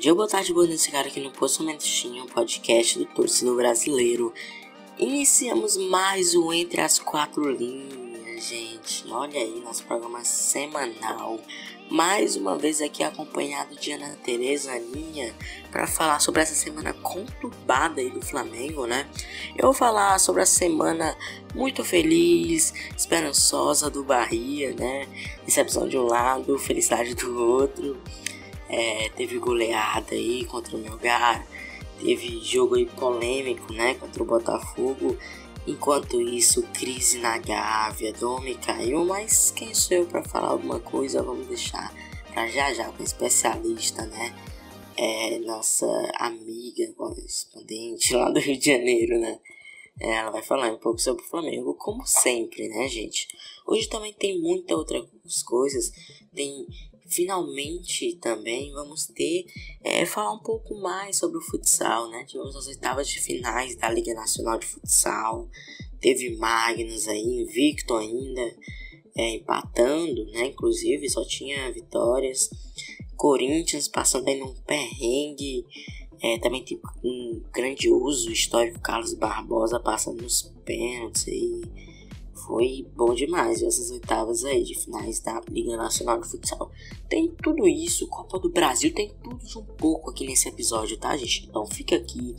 dia, boa tarde, boa noite, cara aqui no Posto Mentinho, podcast do torcedor brasileiro. Iniciamos mais um Entre as Quatro Linhas, gente. Olha aí, nosso programa semanal. Mais uma vez aqui acompanhado de Ana Tereza Aninha para falar sobre essa semana conturbada aí do Flamengo, né? Eu vou falar sobre a semana muito feliz, esperançosa do Bahia, né? Decepção de um lado, felicidade do outro. É, teve goleada aí contra o Melgar, teve jogo aí polêmico, né, contra o Botafogo. Enquanto isso, crise na Gávea, Domi caiu, mas quem sou eu para falar alguma coisa? Vamos deixar para já já com especialista, né? É, nossa amiga correspondente lá do Rio de Janeiro, né? Ela vai falar um pouco sobre o Flamengo, como sempre, né, gente? Hoje também tem muita outras coisas. Tem finalmente também vamos ter é, falar um pouco mais sobre o futsal, né? Tivemos as oitavas de finais da Liga Nacional de Futsal, teve Magnus aí, invicto ainda, é, empatando, né? Inclusive só tinha vitórias. Corinthians passando aí num perrengue. É, também tem um grandioso histórico Carlos Barbosa passando nos pênaltis aí foi bom demais essas oitavas aí de finais da Liga Nacional de Futsal. Tem tudo isso, Copa do Brasil, tem tudo um pouco aqui nesse episódio, tá, gente? Então fica aqui,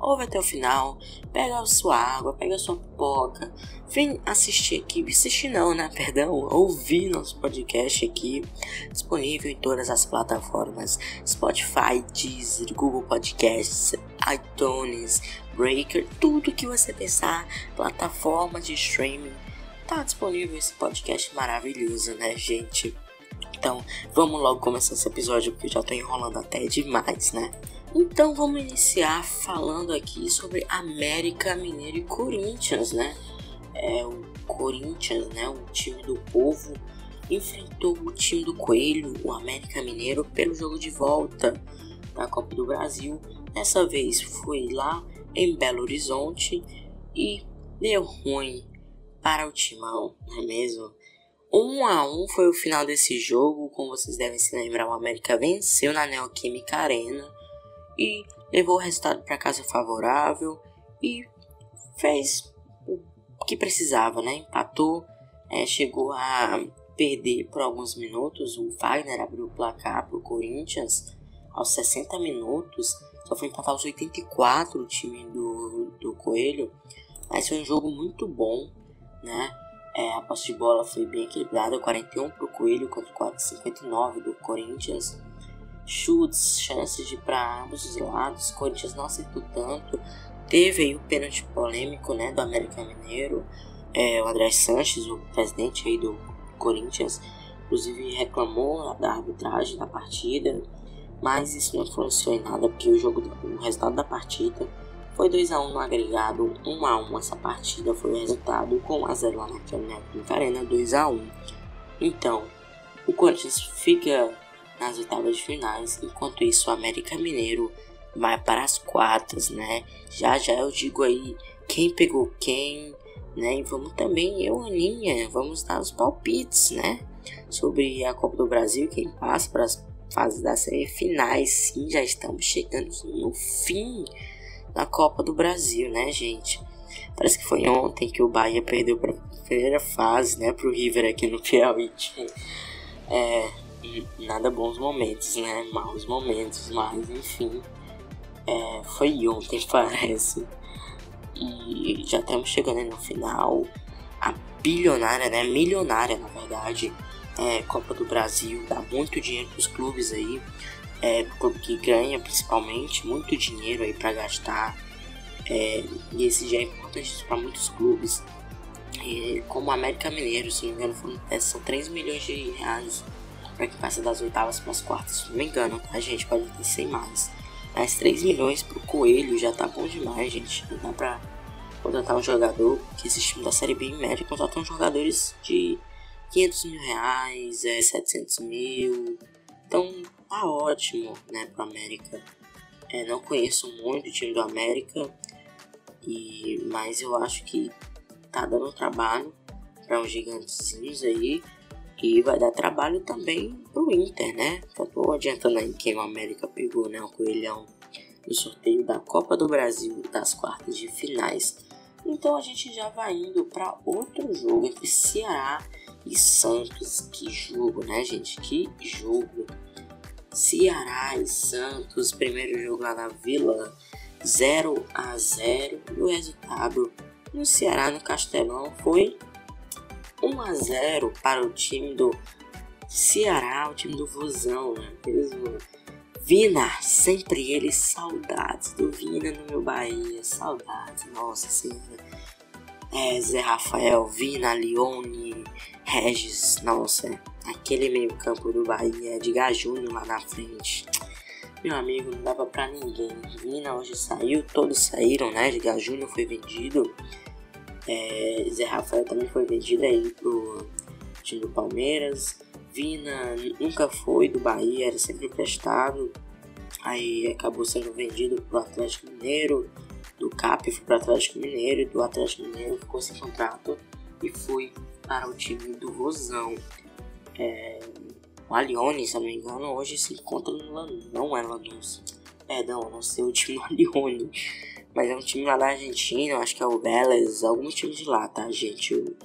ouve até o final, pega a sua água, pega a sua pipoca, vem assistir aqui, assistir não, né? Perdão, ouvir nosso podcast aqui, disponível em todas as plataformas: Spotify, Deezer, Google Podcasts, iTunes, Breaker, tudo que você pensar, plataforma de streaming, tá disponível esse podcast maravilhoso, né, gente? Então, vamos logo começar esse episódio porque eu já tô enrolando até demais, né? Então, vamos iniciar falando aqui sobre América Mineiro e Corinthians, né? É o Corinthians, né, o time do povo enfrentou o time do Coelho, o América Mineiro, pelo jogo de volta da Copa do Brasil. Dessa vez foi lá em Belo Horizonte e deu ruim para o Timão, não é mesmo? 1 a 1 foi o final desse jogo, como vocês devem se lembrar, o América venceu na Neoquímica Arena e levou o resultado para casa favorável e fez o que precisava, né? Empatou, é, chegou a perder por alguns minutos. O Wagner abriu o placar para o Corinthians aos 60 minutos só foi empatar os 84 o time do, do Coelho. Mas foi um jogo muito bom, né? É, a posse de bola foi bem equilibrada, 41 para o Coelho contra 59 do Corinthians. Chutes, chances de para ambos os lados. O Corinthians não acertou tanto. Teve aí o pênalti polêmico, né, do América Mineiro. É, o André Sanches, o presidente aí do Corinthians, inclusive reclamou da arbitragem da partida mas isso não influenciou em nada porque o jogo, o resultado da partida foi 2 a 1 no agregado, 1 a 1 essa partida foi o resultado com a 0 lá na Arena, 2 a 1. Então, o Corinthians fica nas oitavas de finais, enquanto isso o América Mineiro vai para as quartas, né? Já já eu digo aí quem pegou quem, né? E vamos também eu, Aninha, vamos dar os palpites, né? Sobre a Copa do Brasil, quem passa para as fase da série finais, sim, já estamos chegando no fim da Copa do Brasil, né, gente? Parece que foi ontem que o Bahia perdeu para primeira fase, né, para o River aqui no Piauí. É, nada bons momentos, né, maus momentos, mas enfim, é, foi ontem, parece. E já estamos chegando no final. A bilionária, né, milionária, na verdade, é, Copa do Brasil, dá muito dinheiro para os clubes aí, é, que ganha principalmente muito dinheiro aí para gastar, é, e esse já é importante para muitos clubes, e, como o América Mineiro, se não me engano, foram, é, são 3 milhões de reais para que passe das oitavas para as quartas, se não me engano, a gente pode ter sem mais. Mas 3 milhões pro Coelho já tá bom demais, gente. Não dá pra contratar um jogador que esse time da Série B em média contratam jogadores de 500 mil reais, é, 700 mil. Então tá ótimo, né, pro América. É, não conheço muito o time do América, e, mas eu acho que tá dando trabalho para uns gigantezinhos aí. E vai dar trabalho também pro Inter, né? Só tô adiantando aí quem o América pegou, né? O Coelhão no sorteio da Copa do Brasil das quartas de finais. Então a gente já vai indo para outro jogo entre Ceará e Santos. Que jogo, né, gente? Que jogo! Ceará e Santos, primeiro jogo lá na Vila, 0 a 0 e o resultado no Ceará no Castelão foi 1 a 0 para o time do Ceará, o time do Vozão, né? Vina, sempre ele, saudades do Vina no meu Bahia, saudades, nossa senhora. É, Zé Rafael, Vina, Leone, Regis, nossa, aquele meio campo do Bahia, de Júnior lá na frente. Meu amigo, não dava pra ninguém. Vina hoje saiu, todos saíram, né? De Júnior foi vendido. É, Zé Rafael também foi vendido aí pro time do Palmeiras. Vina nunca foi do Bahia, era sempre emprestado. Aí acabou sendo vendido pro Atlético Mineiro. Do CAP foi pro Atlético Mineiro e do Atlético Mineiro ficou sem contrato e foi para o time do Rosão. É, o Alione, se não me engano, hoje se encontra no Lanús. Não é Lanús. Perdão, não sei o time do Alione. Mas é um time lá da Argentina, acho que é o Vélez, algum time de lá, tá, gente? O,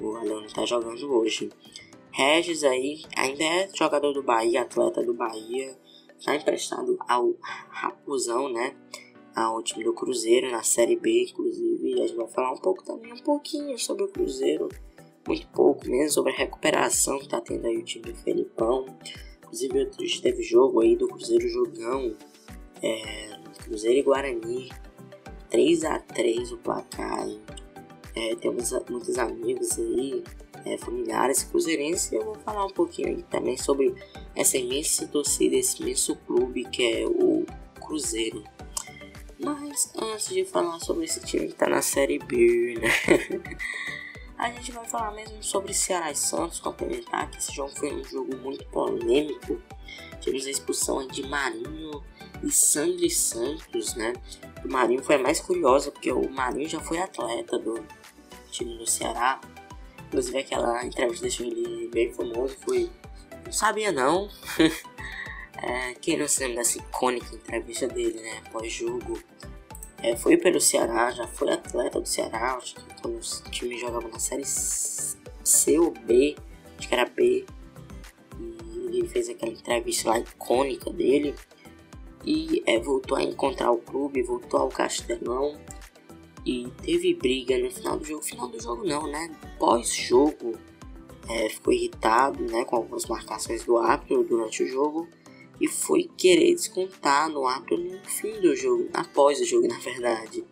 o Alione tá jogando hoje. Regis aí ainda é jogador do Bahia, atleta do Bahia. Tá emprestado ao Raposão, né? Ao time do Cruzeiro na Série B, inclusive. A gente vai falar um pouco também, um pouquinho sobre o Cruzeiro. Muito pouco mesmo, sobre a recuperação que tá tendo aí o time do Felipão. Inclusive, hoje teve jogo aí do Cruzeiro Jogão. É, Cruzeiro e Guarani 3 a 3 o placar. É, temos muitos amigos aí, é, familiares cruzeirenses, e eu vou falar um pouquinho aí também sobre essa imensa torcida, esse imenso clube que é o Cruzeiro. Mas antes de falar sobre esse time que tá na Série B, né? a gente vai falar mesmo sobre Ceará e Santos, complementar que esse jogo foi um jogo muito polêmico. Tivemos a expulsão de Marinho e Sandri Santos, né? O Marinho foi a mais curiosa, porque o Marinho já foi atleta do time do Ceará. Inclusive aquela entrevista deixou ele bem famoso, foi. Não sabia não. é, quem não se lembra dessa icônica entrevista dele, né? Pós-jogo. É, foi pelo Ceará, já foi atleta do Ceará, acho que quando o time jogava na série C ou B, acho que era B. E ele fez aquela entrevista lá icônica dele e é, voltou a encontrar o clube, voltou ao Castelão e teve briga no final do jogo. Final do jogo não, né? Pós-jogo é, ficou irritado né, com algumas marcações do árbitro durante o jogo e foi querer descontar no árbitro no fim do jogo, após o jogo na verdade.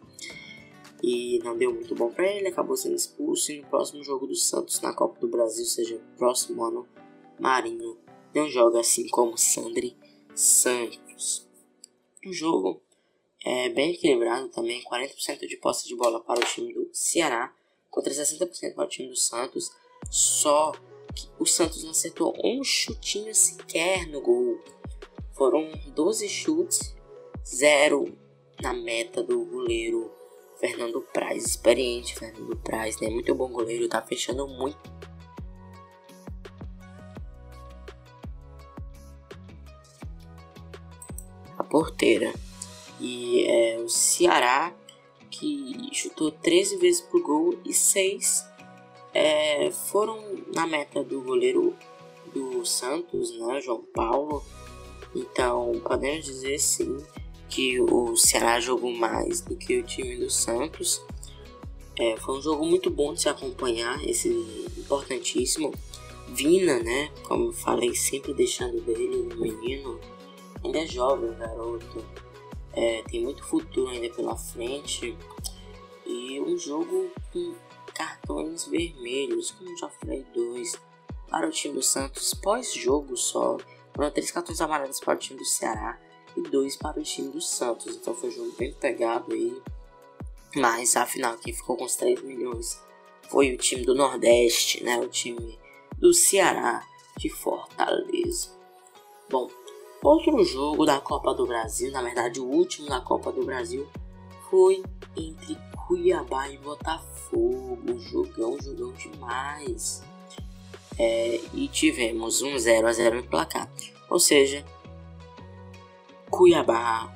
E não deu muito bom para ele, acabou sendo expulso e no próximo jogo do Santos na Copa do Brasil, seja próximo ano, Marinho não joga assim como Sandri Santos. O jogo é bem equilibrado também, 40% de posse de bola para o time do Ceará contra 60% para o time do Santos. Só que o Santos não acertou um chutinho sequer no gol. Foram 12 chutes, 0 na meta do goleiro Fernando Praz, experiente Fernando Praz, né? Muito bom goleiro, tá fechando muito a porteira. E é o Ceará que chutou 13 vezes por gol e 6 é, foram na meta do goleiro do Santos, né, João Paulo. Então podemos dizer sim que o Ceará jogou mais do que o time do Santos. É, foi um jogo muito bom de se acompanhar, esse importantíssimo. Vina, né? Como eu falei, sempre deixando dele, o menino, ainda é jovem, garoto. É, tem muito futuro ainda pela frente. E um jogo com cartões vermelhos, como já falei, dois para o time do Santos pós-jogo só. Foram três cartões amarelos para o time do Ceará e dois para o time do Santos. Então foi um jogo bem pegado aí. Mas afinal, quem ficou com os 3 milhões foi o time do Nordeste, né? O time do Ceará de Fortaleza. Bom, Outro jogo da Copa do Brasil, na verdade o último da Copa do Brasil, foi entre Cuiabá e Botafogo. Jogão, jogão demais. É, e tivemos um 0 a 0 no placar. Ou seja, Cuiabá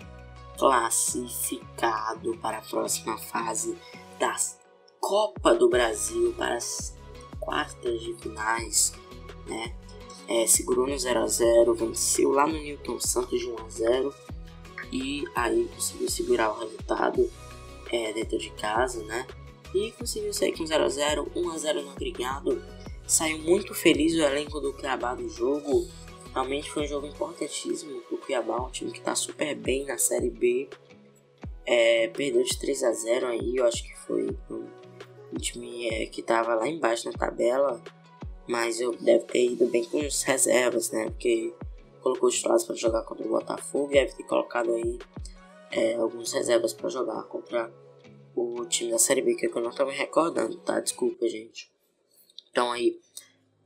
classificado para a próxima fase da Copa do Brasil para as quartas de finais, né? É, segurou no 0 a 0 venceu lá no Newton Santos de 1 a 0 e aí conseguiu segurar o resultado é, dentro de casa, né? E conseguiu sair com 0 a 0 1 a 0 no agregado. Saiu muito feliz o elenco do Cuiabá do jogo. Realmente foi um jogo importantíssimo pro Cuiabá, um time que tá super bem na Série B. É, perdeu de 3 a 0 aí, eu acho que foi um, time é, que tava lá embaixo na tabela. Mas eu deve ter ido bem com os reservas, né? Porque colocou os titulares para jogar contra o Botafogo e deve ter colocado aí é, alguns reservas para jogar contra o time da Série B, que eu não tô me recordando, tá? Desculpa, gente. Então aí,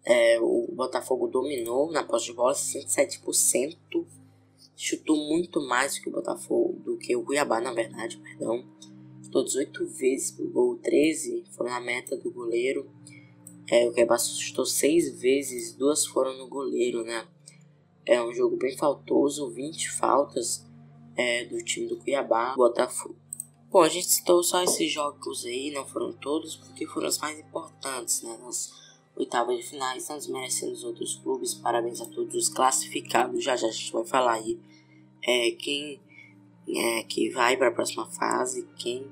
é, o Botafogo dominou na posse de bola 67%, chutou muito mais do que o Botafogo, do que o Cuiabá, na verdade, perdão. Todos oito vezes pro gol, 13 foram na meta do goleiro. É, o Cuiabá chutou seis vezes, duas foram no goleiro, né? É um jogo bem faltoso, 20 faltas é, do time do Cuiabá, Botafogo. Bom, a gente citou só esses jogos aí, não foram todos, porque foram os mais importantes, né? Nas oitavas de finais, estão desmerecendo os outros clubes. Parabéns a todos os classificados. Já já a gente vai falar aí é, quem é, que vai para a próxima fase, quem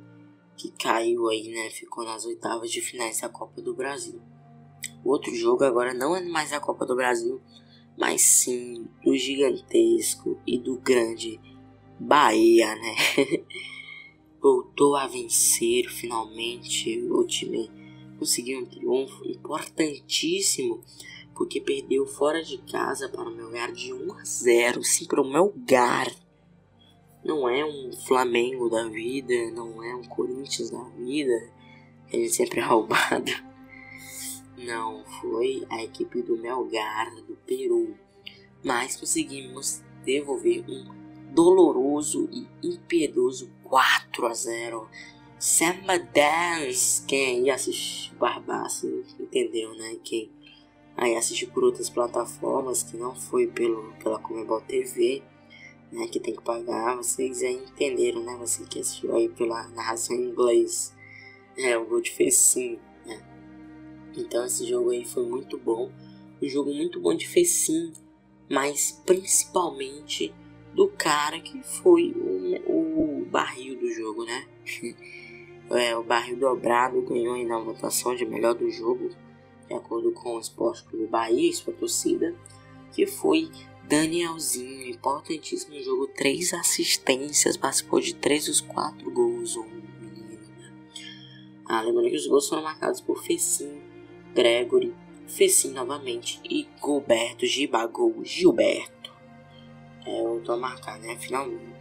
que caiu aí, né? Ficou nas oitavas de finais da Copa do Brasil. O outro jogo agora não é mais a Copa do Brasil, mas sim do gigantesco e do grande Bahia, né? Voltou a vencer finalmente. O time conseguiu um triunfo importantíssimo porque perdeu fora de casa para o Melgar de 1 a 0. Sim, para o Melgar. Não é um Flamengo da vida, não é um Corinthians da vida. Ele sempre é roubado. Não, foi a equipe do Melgar do Peru. Mas conseguimos devolver um doloroso e impiedoso 4 a 0. Samba Dance, quem aí assiste Barbaço entendeu, né? Quem aí assistiu por outras plataformas que não foi pelo, pela Comebol TV, né? Que tem que pagar, vocês aí entenderam, né? Você que assistiu aí pela narração em inglês, é, o gol de Fecim, né? Então esse jogo aí foi muito bom, um jogo muito bom de Fecim, mas principalmente do cara que foi o, o barril do jogo, né? é, o barril dobrado ganhou aí na votação de melhor do jogo, de acordo com o Esporte Clube Bahia e sua torcida, que foi Danielzinho, importantíssimo no jogo, três assistências, participou de três dos quatro gols, o menino, né? Ah, lembrando que os gols foram marcados por Fecim, Gregory, Fecim novamente e Gilberto Gibagol Gilberto é, voltou a marcar, né? Finalmente.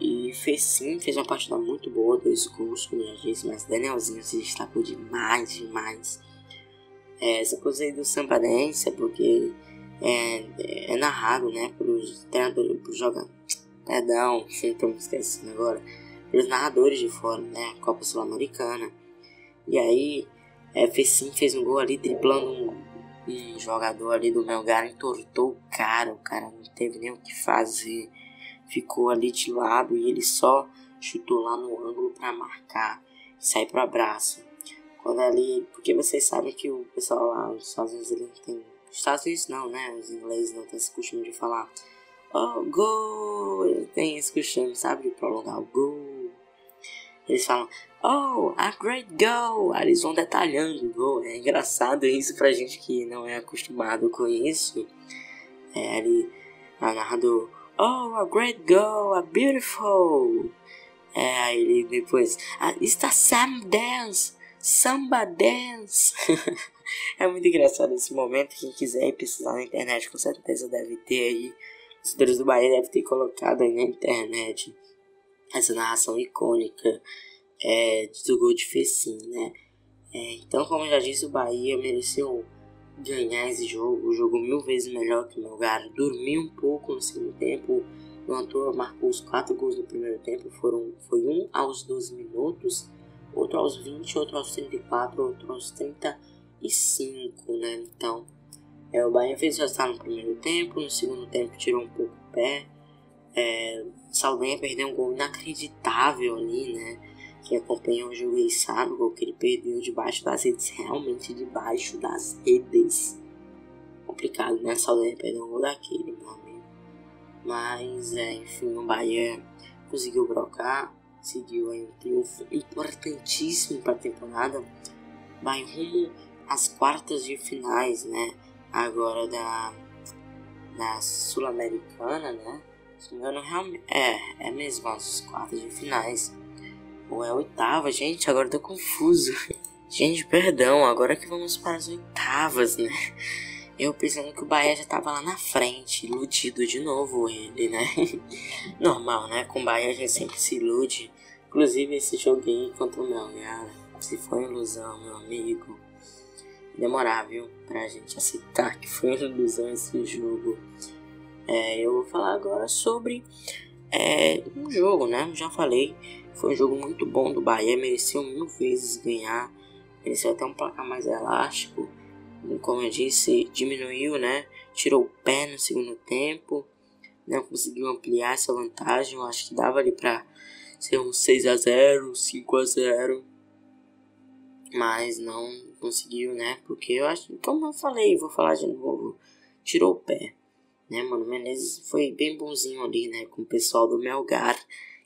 E fez sim, fez uma partida muito boa, dois gols, como já disse, mas Danielzinho se destacou demais, demais. É, essa coisa aí do Sampadência, porque é, é narrado, né, pelos treinadores, pros jogadores. Perdão, estou me esquecendo agora. Pelos narradores de fora, né, Copa Sul-Americana. E aí, é, fez sim, fez um gol ali, driblando um um jogador ali do Melgar entortou o cara, o cara não teve nem o que fazer, ficou ali de lado e ele só chutou lá no ângulo para marcar e sair pro abraço. Quando ali, porque vocês sabem que o pessoal lá nos Estados Unidos ele tem. Estados Unidos não, né? Os ingleses não têm esse costume de falar Oh, gol! Tem esse costume, sabe? De prolongar o gol. Eles falam Oh, a great goal! Aí eles vão detalhando o gol. É engraçado isso pra gente que não é acostumado com isso. É ali, a narrador, Oh, a great goal, a beautiful! É, aí ele depois, ah, está Sam Dance, Samba Dance! é muito engraçado esse momento. Quem quiser precisar na internet, com certeza deve ter aí. Os do Bahia devem ter colocado aí na internet essa narração icônica é, do gol de Fecim, né? É, então, como já disse, o Bahia mereceu ganhar esse jogo. O jogo mil vezes melhor que o Melgar. Dormiu um pouco no segundo tempo. O Antônio marcou os quatro gols no primeiro tempo. Foram, foi um aos 12 minutos, outro aos 20, outro aos 34, outro aos 38 5, né? Então, é, o Bahia fez o resultado no primeiro tempo, no segundo tempo tirou um pouco o pé. É, Saldanha perdeu um gol inacreditável ali, né? Quem acompanhou o jogo e sabe o gol que ele perdeu debaixo das redes, realmente debaixo das redes. Complicado, né? Saldanha perdeu um gol daquele, meu amigo. Mas, é, enfim, o Bahia conseguiu brocar, seguiu aí um triunfo importantíssimo para a temporada. Vai rumo às quartas de finais, né? Agora da, da Sul-Americana, né? Se não me engano, realmente. É, é mesmo, as quartas de finais. Ou é oitava, gente, agora tô confuso. Gente, perdão, agora que vamos para as oitavas, né? Eu pensando que o Bahia já tava lá na frente, iludido de novo ele, né? Normal, né? Com o Bahia a gente sempre se ilude. Inclusive esse joguinho contra o Melgar, se foi ilusão, meu amigo. Demorar, viu? Pra gente aceitar que foi ilusão esse jogo. É, eu vou falar agora sobre é, um jogo, né? Já falei, foi um jogo muito bom do Bahia, mereceu mil vezes ganhar, mereceu até um placar mais elástico. Como eu disse, diminuiu, né? Tirou o pé no segundo tempo, não conseguiu ampliar essa vantagem. Eu acho que dava ali pra ser um 6 a 0 5 a 0 mas não conseguiu, né? Porque eu acho, como eu falei, vou falar de novo, tirou o pé né, mano? Menezes foi bem bonzinho ali, né, com o pessoal do Melgar,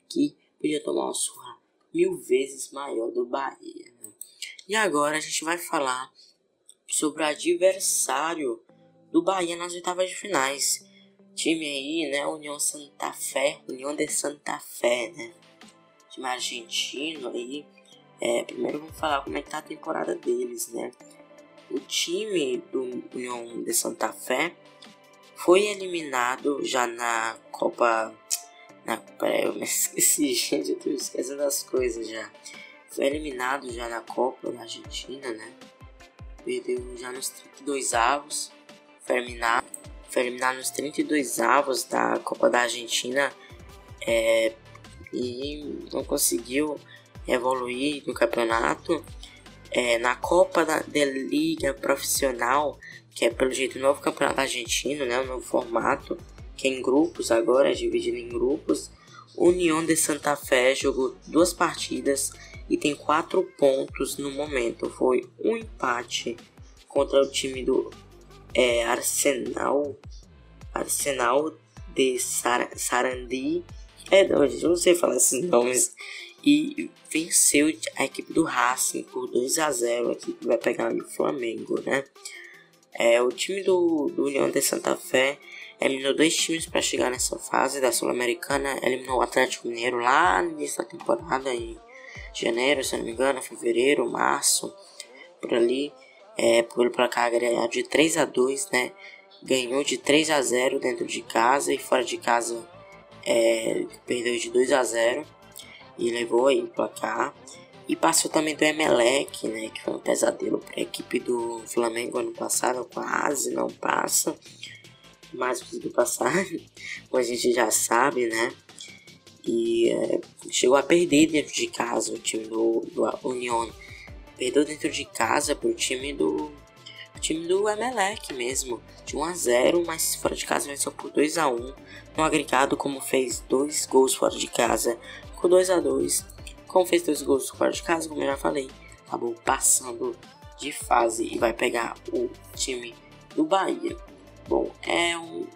que podia tomar uma surra mil vezes maior do Bahia. Né? E agora a gente vai falar sobre o adversário do Bahia nas oitavas de finais. Time aí, né, União Santa Fé, União de Santa Fé, né? Time argentino aí. É, primeiro vamos falar como é que tá a temporada deles, né? O time do União de Santa Fé foi eliminado já na Copa. Na, peraí, eu me esqueci, gente, eu tô esquecendo das coisas já. Foi eliminado já na Copa da Argentina, né? Perdeu já nos 32 avos. Foi eliminado, foi eliminado nos 32 avos da Copa da Argentina. É, e não conseguiu evoluir no campeonato. É, na Copa da, Liga Profissional que é pelo jeito o novo campeonato argentino, né, o novo formato, que é em grupos agora, é dividido em grupos. União de Santa Fé jogou duas partidas e tem quatro pontos no momento. Foi um empate contra o time do é, Arsenal, Arsenal de Sar Sarandi. É, gente, não sei falar esses nomes. E venceu a equipe do Racing por 2 a 0 A equipe vai pegar o Flamengo, né? É, o time do, do União de Santa Fé eliminou dois times para chegar nessa fase da Sul-Americana. Eliminou o Atlético Mineiro lá no início da temporada, em janeiro, se não me engano, fevereiro, março, por ali. É, pelo placar de 3 a 2 né? Ganhou de 3 a 0 dentro de casa e fora de casa é, perdeu de 2 a 0 e levou aí o placar. E passou também do Emelec, né? Que foi um pesadelo para a equipe do Flamengo ano passado. Quase não passa. Mas conseguiu passar. Como a gente já sabe, né? E é, chegou a perder dentro de casa o time do, do União. Perdeu dentro de casa pro time do time do Emelec mesmo, de 1 a 0, mas fora de casa venceu por 2 a 1. No agregado, como fez dois gols fora de casa, com 2 a 2 como fez dois gols fora de casa, como eu já falei, acabou passando de fase e vai pegar o time do Bahia. Bom, é o,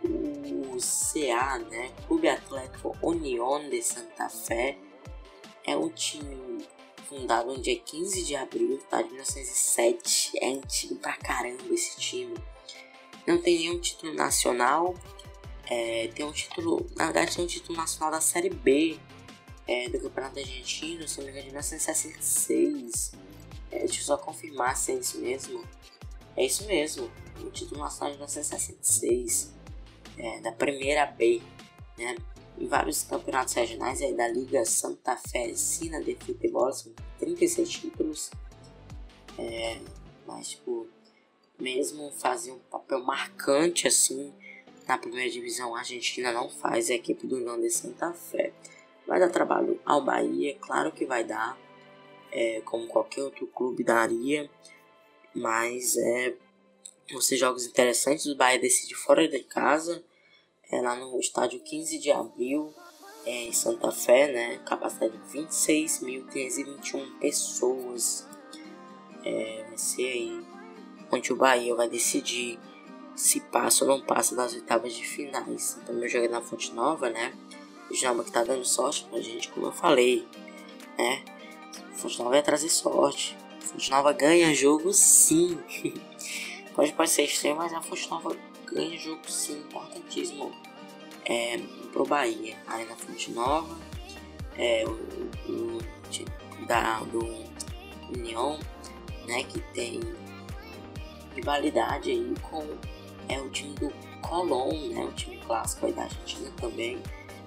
CA, né? Clube Atlético União de Santa Fé. É um time fundado no dia 15 de abril tá, de 1907. É antigo pra caramba esse time. Não tem nenhum título nacional. É, tem um título, na verdade, tem um título nacional da Série B é, do Campeonato Argentino, se não me engano, de 1966. É, deixa eu só confirmar se é isso mesmo. É isso mesmo, o título nacional de 1966, é, da primeira B, né? Em vários campeonatos regionais aí da Liga Santa Fé Sina de Futebol, são 36 títulos. É, mas, tipo, mesmo fazer um papel marcante assim na primeira divisão argentina não faz a equipe do União de Santa Fé. Vai dar trabalho ao Bahia, claro que vai dar, é, como qualquer outro clube daria. Mas é. Vão ser jogos interessantes. O Bahia decide fora de casa. É lá no estádio 15 de abril. É, em Santa Fé, né? Capacidade de 26.521 pessoas. É, vai ser aí onde o Bahia vai decidir se passa ou não passa das oitavas de finais. Então, meu jogo é na Fonte Nova, né? O Jamba que tá dando sorte pra gente, como eu falei, né? Fonte Nova vai trazer sorte. Fonte Nova ganha jogo sim. pode parecer estranho, mas a Fonte Nova ganha jogo sim, importantíssimo. É, pro Bahia, aí na Fonte Nova, é, o, o, o da, do União, né, que tem rivalidade aí com é o time do Colón, né, o time clássico aí da Argentina também.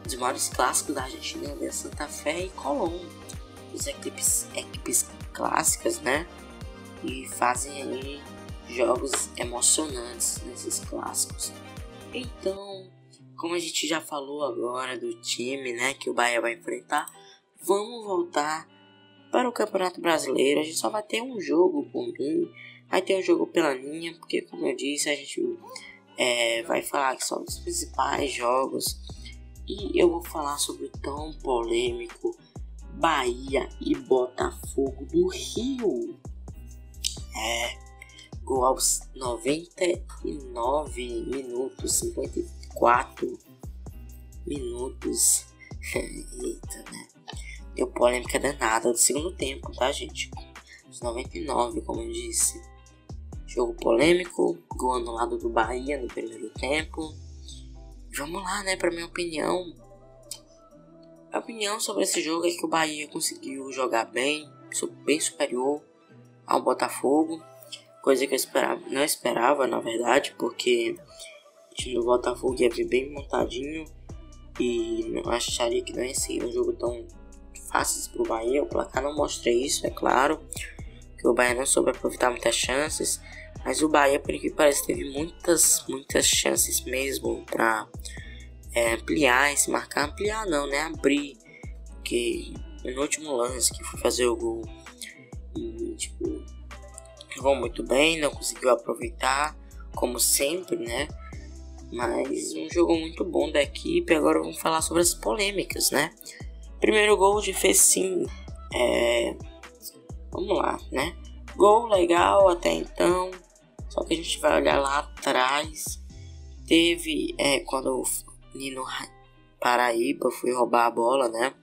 Dos maiores clássicos da Argentina é Santa Fé e Colón. As equipes, equipes clássicas, né? E fazem aí jogos emocionantes nesses clássicos. Então, como a gente já falou agora do time, né, que o Bahia vai enfrentar, vamos voltar para o Campeonato Brasileiro. A gente só vai ter um jogo por mim Vai ter um jogo pela linha, porque como eu disse, a gente é, vai falar aqui só dos principais jogos. E eu vou falar sobre o tão polêmico Bahia e Botafogo do Rio. É, gol aos 99 minutos, 54 minutos. Eita, né? Deu polêmica danada do segundo tempo, tá, gente? Os 99, como eu disse. Jogo polêmico, gol anulado do Bahia no primeiro tempo. Vamos lá, né, para minha opinião. A opinião sobre esse jogo é que o Bahia conseguiu jogar bem, bem superior ao Botafogo, coisa que eu esperava, não esperava, na verdade, porque o time do Botafogo ia vir bem montadinho e não acharia que não ia ser um jogo tão fácil para o Bahia. O placar não mostra isso, é claro, que o Bahia não soube aproveitar muitas chances. Mas o Bahia, por que parece, teve muitas, muitas chances mesmo para é, ampliar esse marcar. Ampliar não, né? Abrir. Porque no último lance que foi fazer o gol, e, tipo, jogou muito bem, não conseguiu aproveitar, como sempre, né? Mas um jogo muito bom da equipe. Agora vamos falar sobre as polêmicas, né? Primeiro gol de Fecim. É... Vamos lá, né? Gol legal até então. Só que a gente vai olhar lá atrás. Teve é, quando o Nino Paraíba foi roubar a bola, né?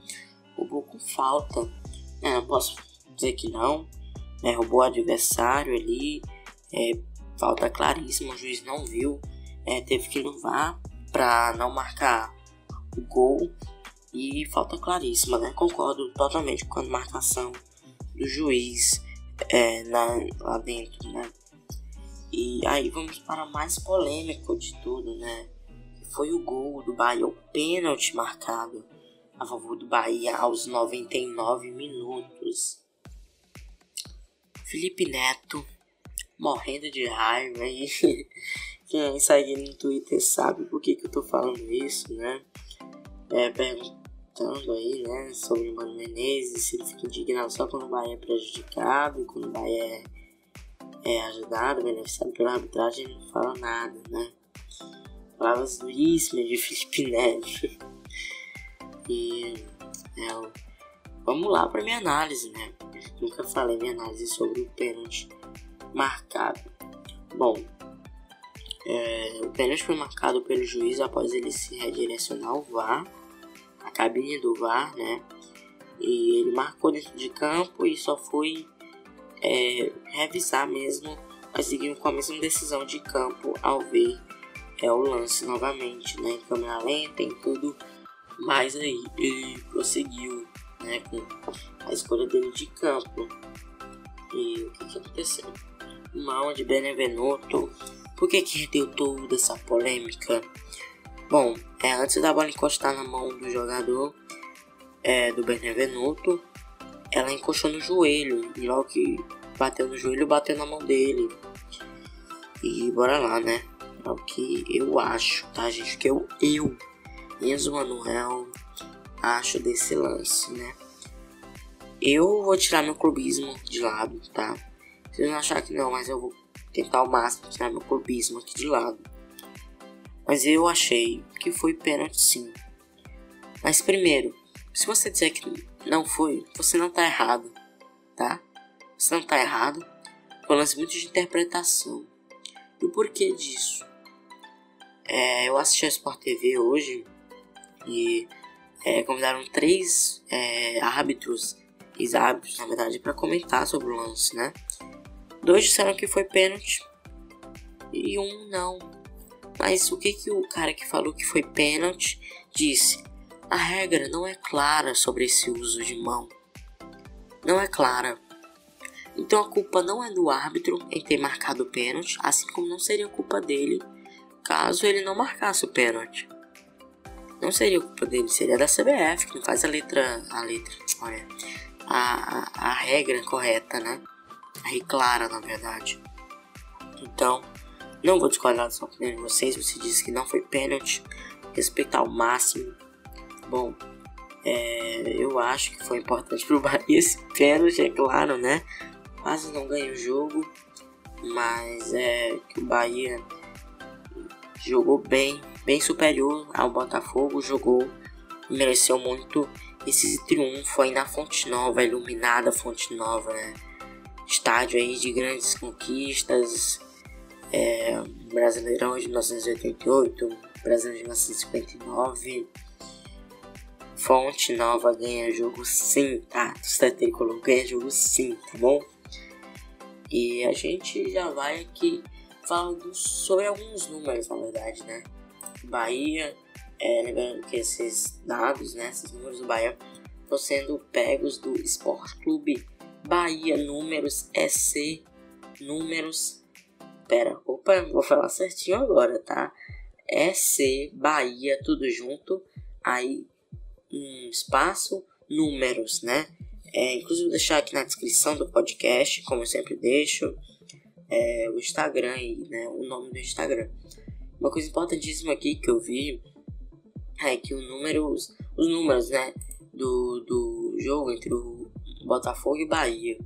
Roubou com falta. É, não posso dizer que não. Né? Roubou o adversário ali. É, falta claríssima, o juiz não viu. É, teve que inovar para não marcar o gol. E falta claríssima, né? Concordo totalmente com a marcação do juiz é, na, lá dentro, né? E aí vamos para o mais polêmico de tudo, né? Foi o gol do Bahia, o pênalti marcado a favor do Bahia aos 99 minutos. Felipe Neto morrendo de raiva e quem segue no Twitter sabe por que, que eu tô falando isso, né? É, perguntando aí, né, sobre o Mano Menezes, se ele fica indignado só quando o Bahia é prejudicado e quando o Bahia é é ajudado, beneficiado pela arbitragem, não fala nada, né? Palavras duríssimas de Felipe Neto. e é, vamos lá para minha análise, né? Nunca falei minha análise sobre o pênalti marcado. Bom, é, o pênalti foi marcado pelo juiz após ele se redirecionar ao VAR, a cabine do VAR, né? E ele marcou dentro de campo e só foi é, revisar mesmo, mas seguiu com a mesma decisão de campo ao ver é, o lance novamente, né, em câmera lenta, em tudo, mas aí ele prosseguiu né, com a escolha dele de campo. E o que, que aconteceu? Mão de Benevenuto. Por que, que deu toda essa polêmica? Bom, é, antes da bola encostar na mão do jogador é, do Benevenuto, ela encoxou no joelho. E logo que bateu no joelho, bateu na mão dele. E bora lá, né? É o que eu acho, tá, gente? Que eu, eu, Enzo Manuel, acho desse lance, né? Eu vou tirar meu clubismo de lado, tá? Vocês vão achar que não, mas eu vou tentar ao máximo tirar meu clubismo aqui de lado. Mas eu achei que foi pênalti sim. Mas primeiro, se você disser que não foi, você não tá errado, tá? Você não tá errado. Foi um lance muito de interpretação. E o porquê disso? É, eu assisti a Sport TV hoje e é, convidaram três é, árbitros, ex-árbitros na verdade, para comentar sobre o lance, né? Dois disseram que foi pênalti e um não. Mas o que, que o cara que falou que foi pênalti disse? A regra não é clara sobre esse uso de mão. Não é clara. Então a culpa não é do árbitro em ter marcado o pênalti, assim como não seria culpa dele caso ele não marcasse o pênalti. Não seria culpa dele, seria da CBF, que não faz a letra. A letra. Olha. A, a, a regra correta, né? Aí clara, na verdade. Então, não vou discordar da sua opinião de vocês. Você disse que não foi pênalti. Respeitar ao máximo. Bom, é, eu acho que foi importante pro Bahia esse pênalti, é claro, né? Quase não ganha o jogo. Mas é que o Bahia jogou bem, bem superior ao Botafogo. Jogou, mereceu muito esse triunfo aí na Fonte Nova, iluminada Fonte Nova, né? estádio aí de grandes conquistas, é, Brasileirão de 1988, Brasileirão de 1959, Fonte Nova ganha jogo sim, tá? Tusta Tricolor ganha jogo sim, tá bom? E a gente já vai aqui falando sobre alguns números, na verdade, né? Bahia, é, lembrando que esses dados, né, esses números do Bahia estão sendo pegos do Sport Clube Bahia Números EC Números. Pera, opa, vou falar certinho agora, tá? EC Bahia, tudo junto. Aí, um espaço, números, né? É, inclusive, vou deixar aqui na descrição do podcast, como eu sempre deixo, é, o Instagram e né, o nome do Instagram. Uma coisa importantíssima aqui que eu vi é que o número, os números, né, do, do jogo entre o Botafogo e Bahia.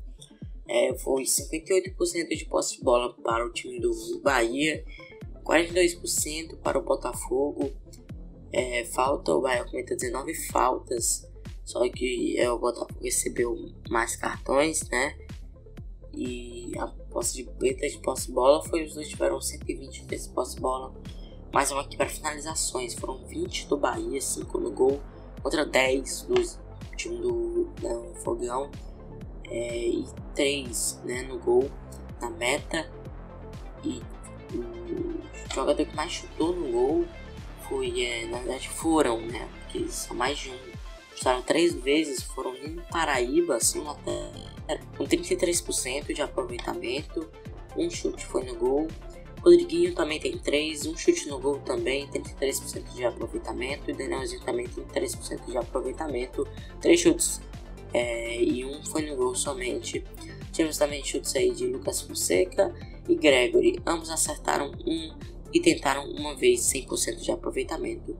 É, foi 58% de posse de bola para o time do Bahia, 42% para o Botafogo. É, falta, o Bahia cometa 19 faltas, só que é, o Botafogo recebeu mais cartões, né? E a posse de preta de posse bola foi os dois tiveram 120 vezes posse de bola. Mais uma aqui para finalizações, foram 20 do Bahia, 5 no gol, contra 10 dos time do né, Fogão é, e três né, no gol, na meta. E o jogador que mais chutou no gol foi, é, na verdade, foram, né? Porque são mais de um. Chutaram três vezes, foram no Paraíba, assim, com 33% de aproveitamento. Um chute foi no gol. Rodriguinho também tem 3, um chute no gol também, 33% de aproveitamento. E Danielzinho também tem 3% de aproveitamento. 3 chutes é, e um foi no gol somente. Tivemos também chutes aí de Lucas Fonseca e Gregory. Ambos acertaram um e tentaram uma vez 100% de aproveitamento.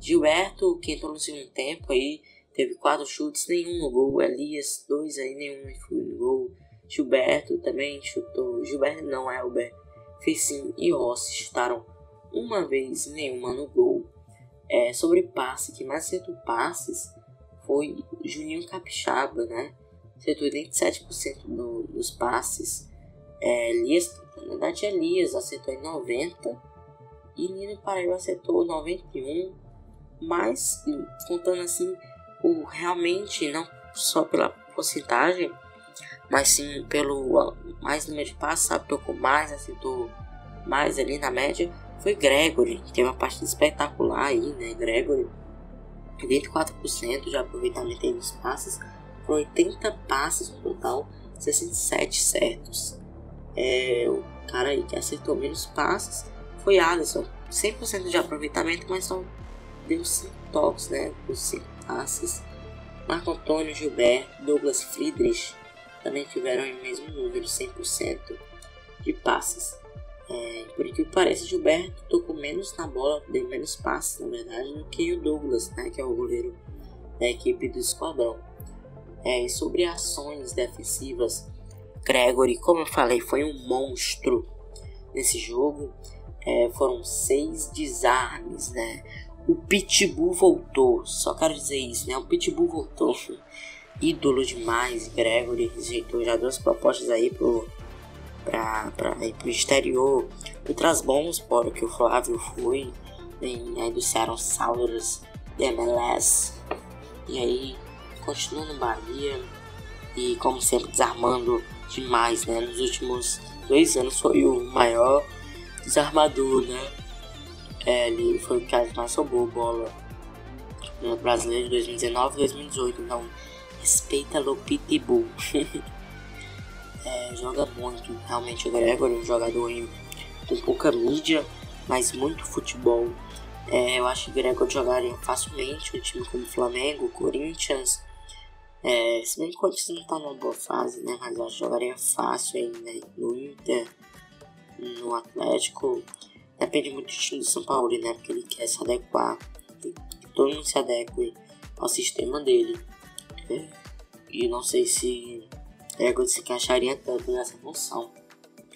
Gilberto, que entrou no segundo tempo aí, teve 4 chutes, nenhum no gol. Elias, 2 aí, nenhum foi no gol. Gilberto também chutou. Gilberto não, Elber Ficin e Rossi chutaram uma vez nenhuma no gol. É, sobre passe, que mais acertou passes foi Juninho Capixaba, né? Acertou 87% no, dos passes. É, Elias, na verdade, Elias acertou em 90% e Nino Paraíba acertou 91%, mas contando assim, o realmente não só pela porcentagem mas sim pelo mais número de passos, sabe? Tocou mais, acertou mais ali na média. Foi Gregory, que teve uma partida espetacular aí, né? Gregory, 24% de aproveitamento aí nos passes, foram 80 passes no total, 67 certos. É, o cara aí que acertou menos passes foi Alisson, 100% de aproveitamento, mas só deu 5 toques, né? Os 5 passes. Marco Antônio Gilberto, Douglas Friedrich, também tiveram o mesmo número, 100% de passes. É, por que parece, Gilberto tocou menos na bola, deu menos passes, na verdade, do que o Douglas, né, que é o goleiro da equipe do esquadrão. É, sobre ações defensivas, Gregory, como eu falei, foi um monstro nesse jogo. É, foram seis desarmes, né? O Pitbull voltou, só quero dizer isso, né? O Pitbull voltou. Ídolo demais, Gregory rejeitou já duas propostas aí pro, pra, pra ir pro exterior. Outras bons, por que o Flávio foi. E aí do Sounders, da MLS. E aí, continua no Bahia. E como sempre, desarmando demais, né? Nos últimos dois anos foi o maior desarmador, né? É, ele foi o que mais roubou bola no brasileiro de 2019 e 2018. Então, respeita o Pitbull. é, joga muito, realmente o Gregor é um jogador com pouca mídia, mas muito futebol. É, eu acho que o Gregor jogaria facilmente um time como Flamengo, Corinthians. É, se bem que o Corinthians não tá numa boa fase, né? Mas eu acho que jogaria fácil ainda no Inter, no Atlético. Depende muito do time do São Paulo, né? Porque ele quer se adequar. Que todo mundo se adeque ao sistema dele. É, e não sei se Ego se encaixaria tanto nessa função.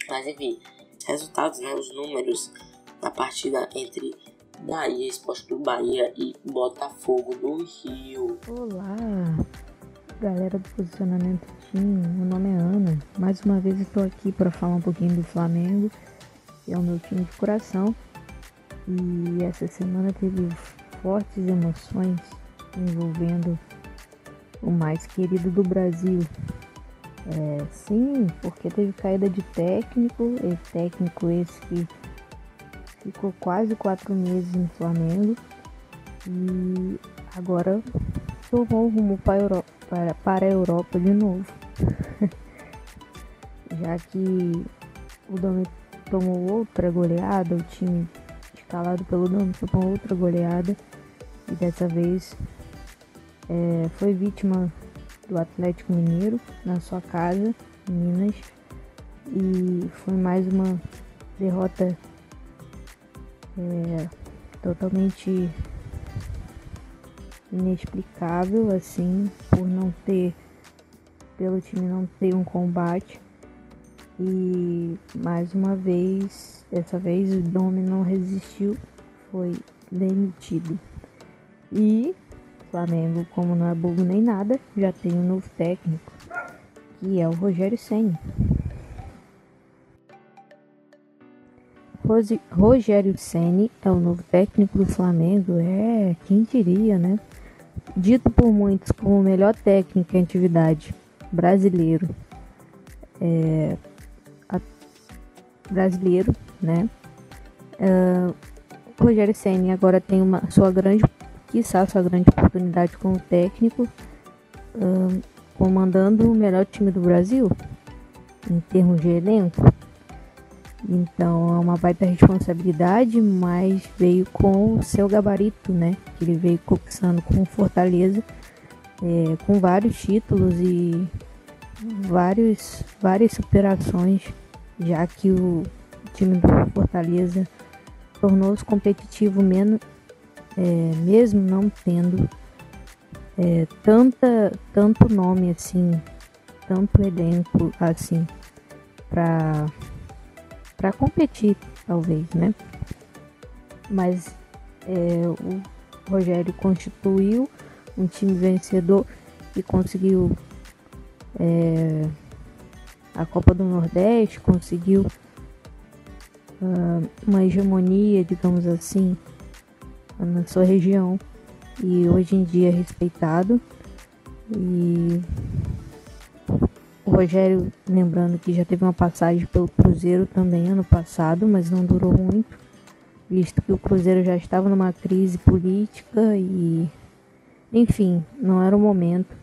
Mas enfim, resultados, né? Os números da partida entre Bahia, Esporte do Bahia e Botafogo do Rio. Olá, galera do posicionamento Team. Meu nome é Ana. Mais uma vez estou aqui para falar um pouquinho do Flamengo que é o meu time de coração. E essa semana teve fortes emoções envolvendo o mais querido do Brasil. É, sim, porque teve caída de técnico, e técnico esse que ficou quase quatro meses no Flamengo e agora tomou rumo para a Europa, para, para a Europa de novo. Já que o Domi tomou outra goleada, o time escalado pelo Dom tomou outra goleada e dessa vez é, foi vítima do Atlético Mineiro na sua casa, em Minas, e foi mais uma derrota é, totalmente inexplicável assim por não ter pelo time não ter um combate e mais uma vez, dessa vez o Domi não resistiu, foi demitido. E Flamengo, como não é bobo nem nada, já tem um novo técnico, que é o Rogério Senna. Rogério Ceni é o novo técnico do Flamengo, é quem diria, né? Dito por muitos como o melhor técnico em atividade brasileiro, é, brasileiro, né? Uh, Rogério Senna agora tem uma sua grande, quiçá sua grande oportunidade como técnico, uh, comandando o melhor time do Brasil em termos de elenco. Então é uma baita responsabilidade, mas veio com o seu gabarito, né? Que ele veio conquistando com Fortaleza, é, com vários títulos e vários, várias superações já que o time do Fortaleza tornou-se competitivo menos, é, mesmo não tendo é, tanta, tanto nome assim, tanto elenco assim para para competir talvez, né? Mas é, o Rogério constituiu um time vencedor e conseguiu é, a Copa do Nordeste, conseguiu uh, uma hegemonia, digamos assim, na sua região e hoje em dia é respeitado. E o Rogério, lembrando que já teve uma passagem pelo Cruzeiro também ano passado, mas não durou muito, visto que o Cruzeiro já estava numa crise política e, enfim, não era o momento.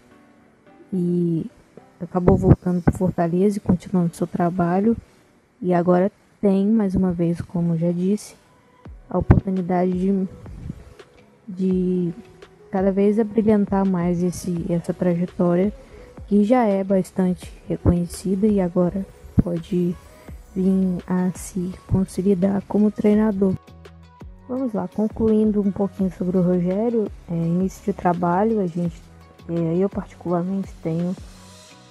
E acabou voltando para Fortaleza e continuando seu trabalho. E agora tem, mais uma vez, como já disse, a oportunidade de, de cada vez abrilhantar mais esse, essa trajetória que já é bastante reconhecida e agora pode vir a se consolidar como treinador. Vamos lá, concluindo um pouquinho sobre o Rogério, é, início de trabalho, a gente, é, eu particularmente tenho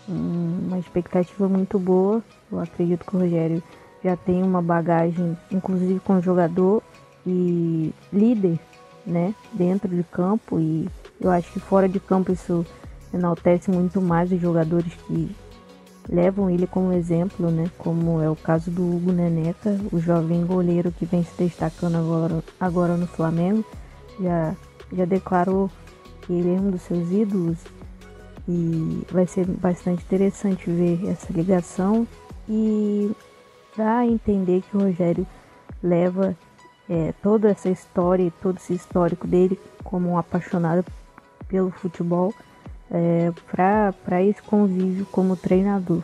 uma expectativa muito boa. Eu acredito que o Rogério já tem uma bagagem, inclusive com jogador e líder, né, dentro de campo e eu acho que fora de campo isso enaltece muito mais os jogadores que levam ele como exemplo, né? Como é o caso do Hugo Neneca, o jovem goleiro que vem se destacando agora, agora no Flamengo. Já, já declarou que ele é um dos seus ídolos e vai ser bastante interessante ver essa ligação e dá a entender que o Rogério leva é, toda essa história e todo esse histórico dele como um apaixonado pelo futebol é, para esse convívio como treinador.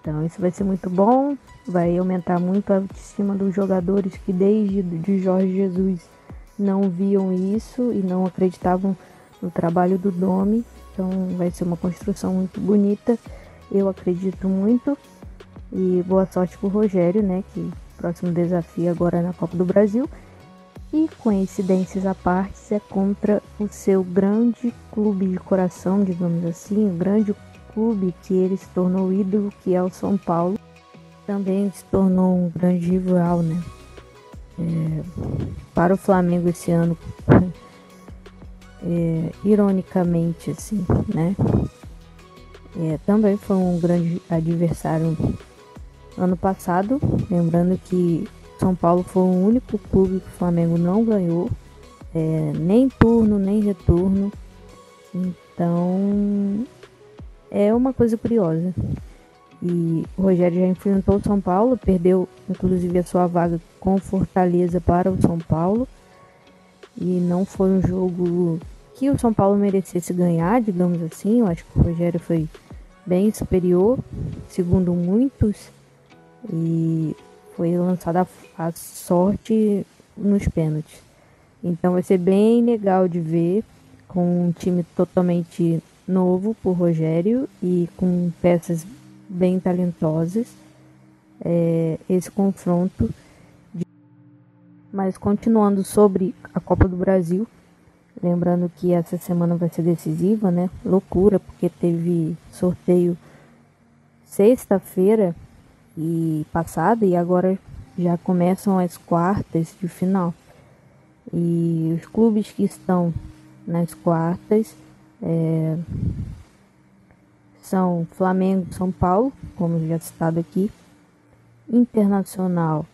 Então isso vai ser muito bom, vai aumentar muito a autoestima dos jogadores que desde de Jorge Jesus não viam isso e não acreditavam no trabalho do Domi. Então vai ser uma construção muito bonita. Eu acredito muito. E boa sorte pro Rogério, né? Que próximo desafio agora é na Copa do Brasil e, coincidências à parte, é contra o seu grande clube de coração, digamos assim, o grande clube que ele se tornou ídolo, que é o São Paulo. Também se tornou um grande rival, né? É, para o Flamengo esse ano, é, ironicamente, assim, né? É, também foi um grande adversário ano passado, lembrando que são Paulo foi o único clube que o Flamengo não ganhou, é, nem turno, nem retorno. Então é uma coisa curiosa. E o Rogério já enfrentou o São Paulo, perdeu inclusive a sua vaga com Fortaleza para o São Paulo. E não foi um jogo que o São Paulo merecesse ganhar, digamos assim. Eu acho que o Rogério foi bem superior, segundo muitos. E foi lançada a, sorte nos pênaltis. Então vai ser bem legal de ver com um time totalmente novo por Rogério e com peças bem talentosas é, esse confronto. De... Mas continuando sobre a Copa do Brasil, lembrando que essa semana vai ser decisiva, né? Loucura, porque teve sorteio sexta-feira e passada e agora já começam as quartas de final. E os clubes que estão nas quartas é, são Flamengo, São Paulo, como já citado aqui, Internacional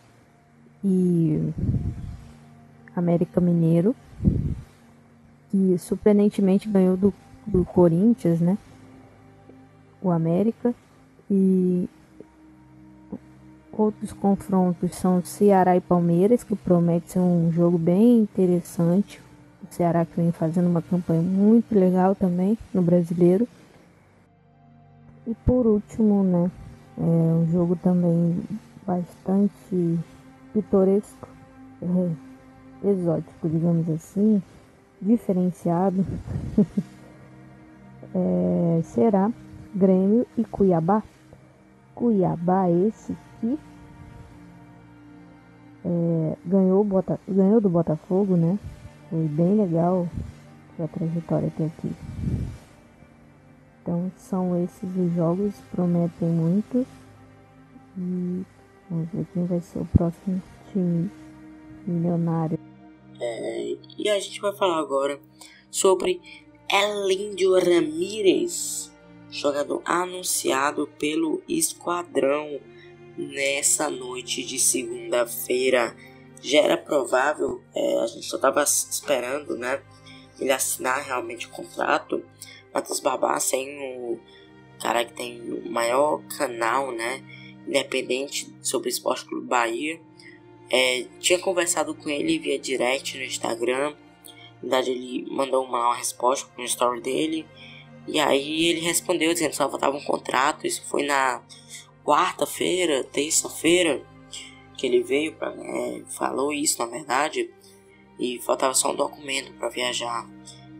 e América Mineiro, que surpreendentemente ganhou do, do Corinthians, né? O América. E Outros confrontos são Ceará e Palmeiras, que promete ser um jogo bem interessante. O Ceará que vem fazendo uma campanha muito legal também no brasileiro. E por último, né, é um jogo também bastante pitoresco, é, exótico, digamos assim, diferenciado. é, será Grêmio e Cuiabá. Cuiabá esse aqui. É, ganhou, Bota, ganhou do Botafogo, né? Foi bem legal a trajetória até aqui. Então são esses os jogos, prometem muito. E vamos ver quem vai ser o próximo time milionário. É, e a gente vai falar agora sobre Elindio Ramírez, jogador anunciado pelo Esquadrão nessa noite de segunda-feira. Já era provável, é, a gente só estava esperando, né? Ele assinar realmente o contrato. Matheus Babá sendo o cara que tem o maior canal, né? Independente sobre o Esporte Clube Bahia. É, tinha conversado com ele via direct no Instagram. Na verdade, ele mandou uma resposta com o story dele. E aí ele respondeu dizendo que só faltava um contrato. Isso foi na quarta-feira, terça-feira, que ele veio para é, falou isso na verdade, e faltava só um documento para viajar.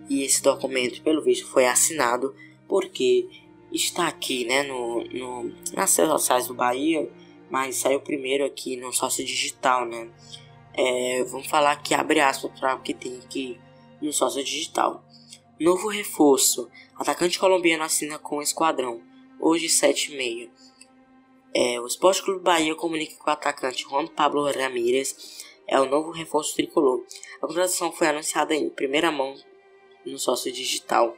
E esse documento, pelo visto, foi assinado porque está aqui, né, no, no nas redes do Bahia, mas saiu primeiro aqui no sócio digital, né? É, vamos falar que abre aspas para o que tem aqui no sócio digital. Novo reforço. Atacante colombiano assina com o esquadrão. hoje 7h30. É, o Esporte Clube Bahia comunica que o atacante Juan Pablo Ramírez é o novo reforço tricolor. A contratação foi anunciada em primeira mão no sócio digital.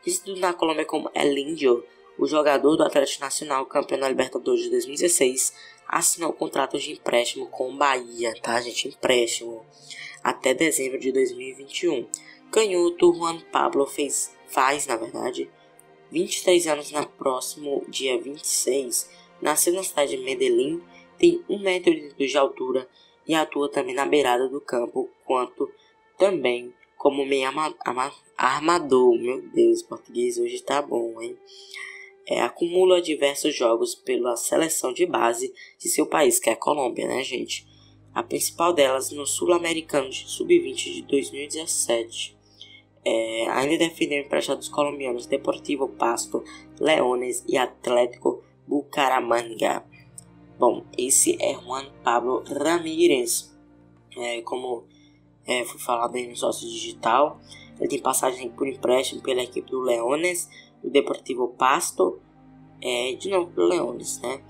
Conhecido na Colômbia como El Indio, o jogador do Atlético Nacional, campeão da Libertadores de 2016, assinou o contrato de empréstimo com o Bahia, tá, gente? Empréstimo até dezembro de 2021. Canhoto Juan Pablo fez, faz, na verdade, 23 anos no próximo dia 26. Nasceu na cidade de Medellín, tem 1,80m de altura e atua também na beirada do campo, quanto também como meio armador. Meu Deus, português hoje tá bom, hein? É, acumula diversos jogos pela seleção de base de seu país, que é a Colômbia, né, gente? A principal delas no Sul-Americano de Sub-20 de 2017. É, ainda defendeu emprestados colombianos Deportivo Pasto, Leones e Atlético Bucaramanga. Bom, esse é Juan Pablo Ramírez. É, como é, foi falado aí no sócio digital, ele tem passagem por empréstimo pela equipe do Leones, do Deportivo Pasto, é, de novo pelo Leones, né?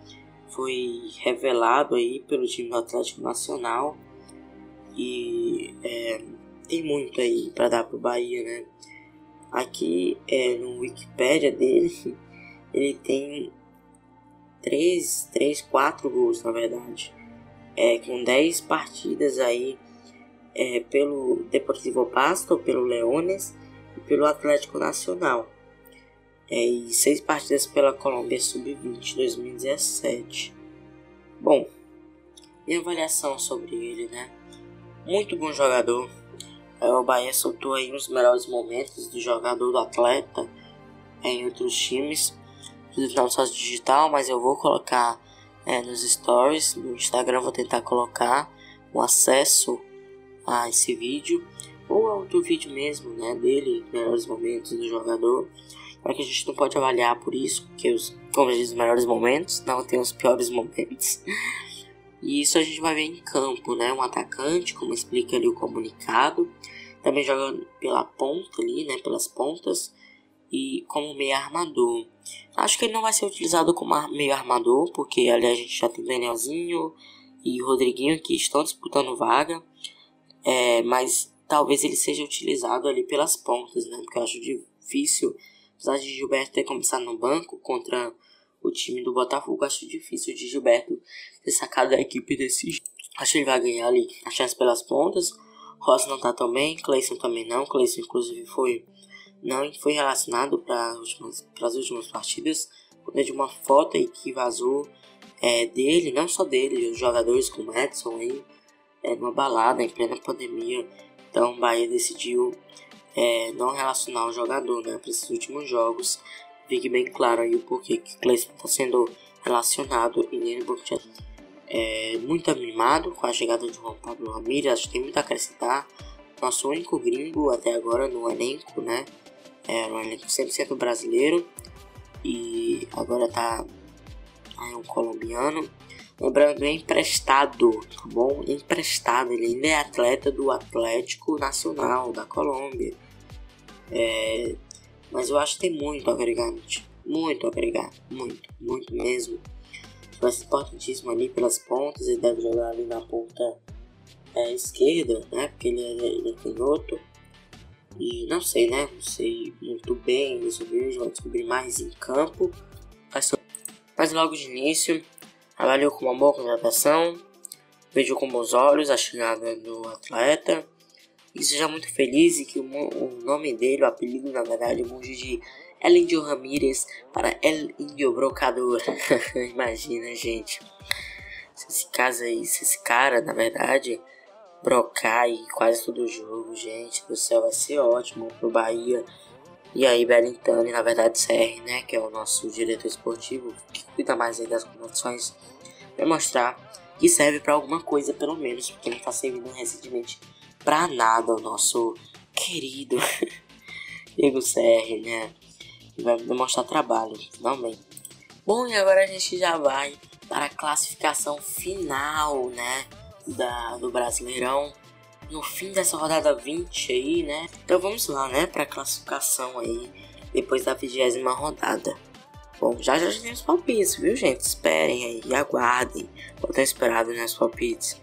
Foi revelado aí pelo time do Atlético Nacional e é, tem muito aí para dar pro Bahia, né? Aqui é, no Wikipedia dele, ele tem 3, 3, 4 gols na verdade. É, com 10 partidas aí é, pelo Deportivo Pasto, pelo Leones e pelo Atlético Nacional. É, e 6 partidas pela Colômbia Sub-20 2017. Bom, minha avaliação sobre ele, né? Muito bom jogador. É, o Bahia soltou aí os melhores momentos do jogador, do atleta é, em outros times. Não só digital, mas eu vou colocar é, nos stories no Instagram, vou tentar colocar o acesso a esse vídeo. Ou a outro vídeo mesmo, né, dele, melhores momentos do jogador, para que a gente não pode avaliar por isso, porque os, como eu disse, os melhores momentos não tem os piores momentos. E isso a gente vai ver em campo, né? Um atacante, como explica ali o comunicado, também joga pela ponta ali, né? Pelas pontas e como meio armador. Acho que ele não vai ser utilizado como meio armador, porque ali a gente já tem Danielzinho e Rodriguinho que estão disputando vaga. É, mas talvez ele seja utilizado ali pelas pontas, né? Porque eu acho difícil, apesar de Gilberto ter começado no banco contra o time do Botafogo, acho difícil de Gilberto ter sacado da equipe desse Acho que ele vai ganhar ali a chance pelas pontas. Rossi não tá tão bem, Cleison também não. Cleison, inclusive, foi não foi relacionado para as últimas partidas, por de uma foto aí que vazou é, dele, não só dele, os jogadores como Edson aí, é, numa balada em plena pandemia. Então o Bahia decidiu é, não relacionar o jogador né, para esses últimos jogos. Fique bem claro aí o porquê que Cleison está sendo relacionado e nele é muito animado com a chegada de Juan Pablo Ramirez, acho que tem muito a acrescentar. Nosso único gringo até agora no elenco, né? Era um elenco 100% brasileiro e agora tá aí um colombiano. Lembrando, é emprestado, tá bom? Emprestado, ele ainda é atleta do Atlético Nacional da Colômbia. É, mas eu acho que tem muito a agregar, muito a agregar, muito, muito mesmo. Vai importantíssimo ali pelas pontas, ele deve jogar ali na ponta é, esquerda, né? Porque ele é, ele é canhoto. E não sei, né? Não sei muito bem sobre ele, vai descobrir mais em campo. Mas, mas logo de início, avaliou com uma boa contratação, vejo com bons olhos a chegada do atleta. E seja muito feliz e que o, o nome dele, o apelido na verdade, mude de El Indio Ramírez para El Indio Brocador. Imagina, gente. Se esse caso aí, se esse cara, na verdade, brocar e quase todo jogo, gente do céu, vai ser ótimo pro Bahia. E aí Belintani, na verdade CR, né, que é o nosso diretor esportivo, que cuida mais aí das condições, vai mostrar que serve para alguma coisa pelo menos, porque não tá servindo recentemente pra nada o nosso querido Diego CR, né, vai demonstrar trabalho, finalmente. Bom, e agora a gente já vai para a classificação final, né, da, do Brasileirão no fim dessa rodada 20 aí, né? Então vamos lá, né, para classificação aí depois da vigésima rodada. Bom, já já tem os palpites, viu, gente? Esperem aí aguardem. Vou estar esperado nos palpites.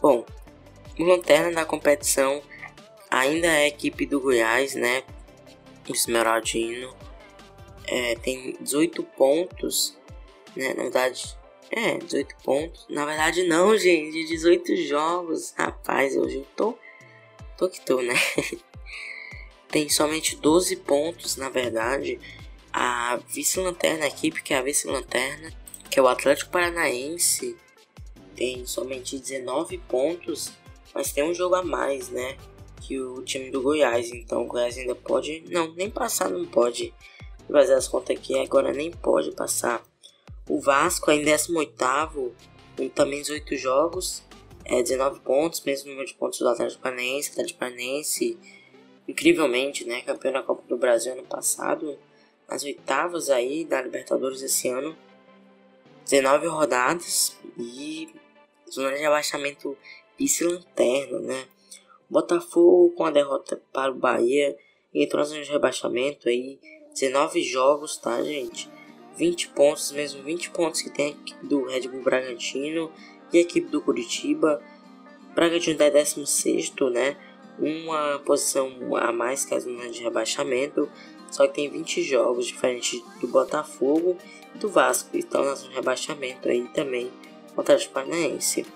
Bom, o lanterna da competição ainda é a equipe do Goiás, né? O Esmeraldino. É, tem 18 pontos, né? Na verdade, é, 18 pontos. Na verdade, não, gente. 18 jogos. Rapaz, hoje eu tô. Tô que tô, né? tem somente 12 pontos, na verdade. A vice-lanterna, a equipe que é a vice-lanterna, que é o Atlético Paranaense, tem somente 19 pontos, mas tem um jogo a mais, né? Que o time do Goiás. Então o Goiás ainda pode. Não, nem passar não pode. Fazer as contas aqui, agora nem pode passar. O Vasco é em 18, com também 18 jogos, é 19 pontos, mesmo número de pontos do Atlético Paranaense. Atlético Paranaense incrivelmente, né, campeão da Copa do Brasil ano passado, as oitavas aí da Libertadores esse ano, 19 rodadas e zona de abaixamento vice-lanterna, né? Botafogo com a derrota para o Bahia entrou de rebaixamento aí, 19 jogos, tá, gente? 20 pontos, mesmo 20 pontos que tem a equipe do Red Bull Bragantino e a equipe do Curitiba. Bragantino tá 16, né? uma posição a mais que a zona de rebaixamento, só que tem 20 jogos, diferente do Botafogo e do Vasco, que estão na zona de rebaixamento aí também, o Atlético Paranaense.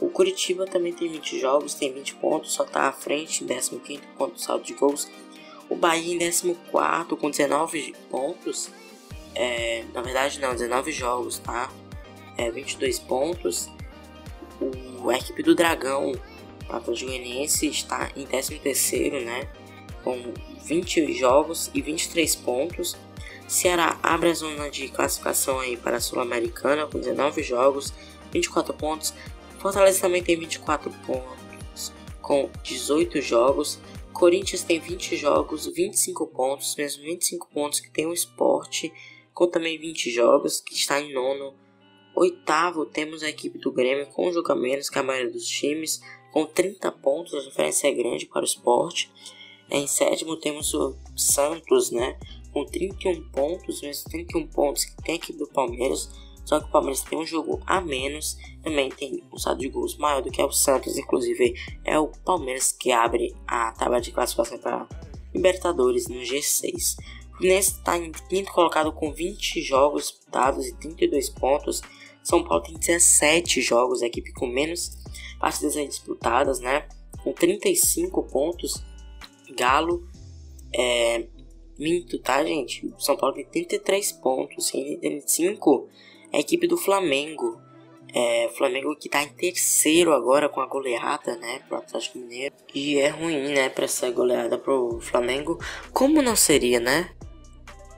O Curitiba também tem 20 jogos, tem 20 pontos, só está à frente, 15 ponto saldo de gols. O Bahia em 14 com 19 pontos, é, na verdade não, 19 jogos, tá? É, 22 pontos. O, a equipe do Dragão o Atlético Goianiense está em 13º, né? Com 20 jogos e 23 pontos. Ceará abre a zona de classificação aí para a Sul-Americana com 19 jogos, 24 pontos. Fortaleza também tem 24 pontos com 18 jogos. Corinthians tem 20 jogos, 25 pontos, mesmo 25 pontos que tem o esporte, com também 20 jogos, que está em nono. Oitavo, temos a equipe do Grêmio com um menos que a maioria dos times, com 30 pontos, a diferença é grande para o esporte. Em sétimo temos o Santos, né? Com 31 pontos, mesmo 31 pontos que tem aqui do Palmeiras. Só que o Palmeiras tem um jogo a menos. Também tem um saldo de gols maior do que o Santos. Inclusive, é o Palmeiras que abre a tabela de classificação para Libertadores no G6. O Fluminense está em quinto colocado com 20 jogos disputados e 32 pontos. São Paulo tem 17 jogos, a equipe com menos partidas disputadas, né? Com 35 pontos. Galo é. Minto, tá, gente? São Paulo tem 33 pontos. E 35 é a equipe do Flamengo. É, Flamengo que tá em terceiro agora com a goleada, né, pro Atlético Mineiro. E é ruim, né, pra essa goleada pro Flamengo. Como não seria, né?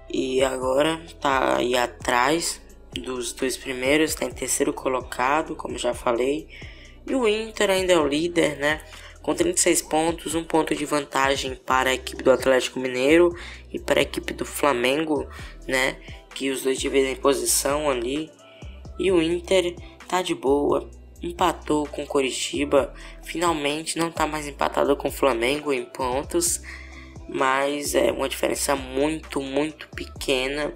E agora tá aí atrás dos dois primeiros, tá em terceiro colocado, como já falei. E o Inter ainda é o líder, né? Com 36 pontos, um ponto de vantagem para a equipe do Atlético Mineiro e para a equipe do Flamengo, né? Que os dois dividem posição ali. E o Inter tá de boa, empatou com o Coritiba, finalmente não tá mais empatado com o Flamengo em pontos, mas é uma diferença muito, muito pequena.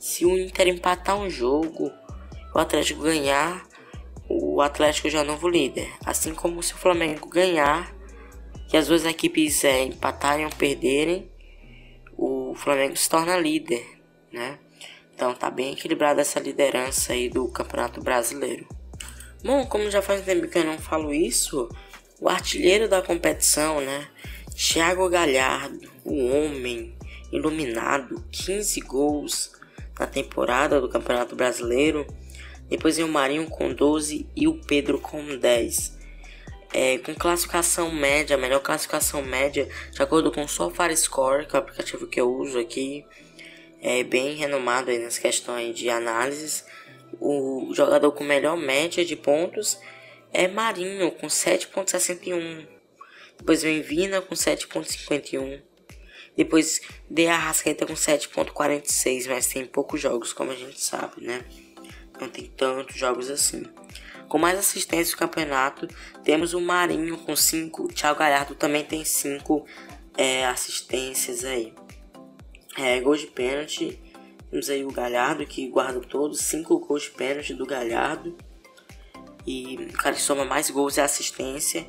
Se o Inter empatar um jogo, o Atlético ganhar, o Atlético já é o novo líder. Assim como se o Flamengo ganhar, que as duas equipes é, empatarem ou perderem, o Flamengo se torna líder, né? Então tá bem equilibrada essa liderança aí do Campeonato Brasileiro. Bom, como já faz tempo que eu não falo isso, o artilheiro da competição, né? Thiago Galhardo, o homem iluminado, 15 gols na temporada do Campeonato Brasileiro depois vem o Marinho com 12 e o Pedro com 10. É, com classificação média, melhor classificação média, de acordo com o SofaScore, que é o aplicativo que eu uso aqui, é bem renomado aí nas questões de análises. O jogador com melhor média de pontos é Marinho com 7.61. Depois vem Vina com 7.51. Depois De Arrascaeta com 7.46, mas tem poucos jogos, como a gente sabe, né? não tem tantos jogos assim. Com mais assistências do campeonato, temos o Marinho com 5, o Thiago Galhardo também tem 5 é, assistências aí. É, gol de pênalti, Temos aí o Galhardo que guarda todos, 5 gols de pênalti do Galhardo. E o cara que soma mais gols e assistência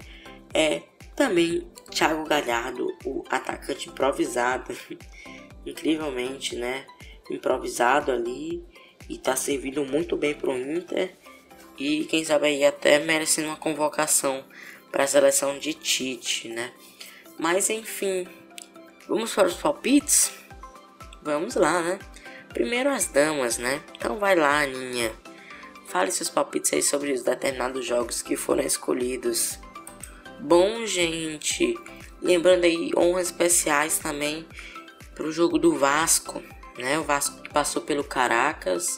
é também Thiago Galhardo, o atacante improvisado. Incrivelmente, né? Improvisado ali e tá servindo muito bem pro Inter. E quem sabe aí até merecendo uma convocação para a seleção de Tite, né? Mas enfim, vamos para os palpites? Vamos lá, né? Primeiro as damas, né? Então vai lá, Aninha. Fale seus palpites aí sobre os determinados jogos que foram escolhidos. Bom, gente, lembrando aí honras especiais também para o jogo do Vasco, né? O Vasco passou pelo Caracas,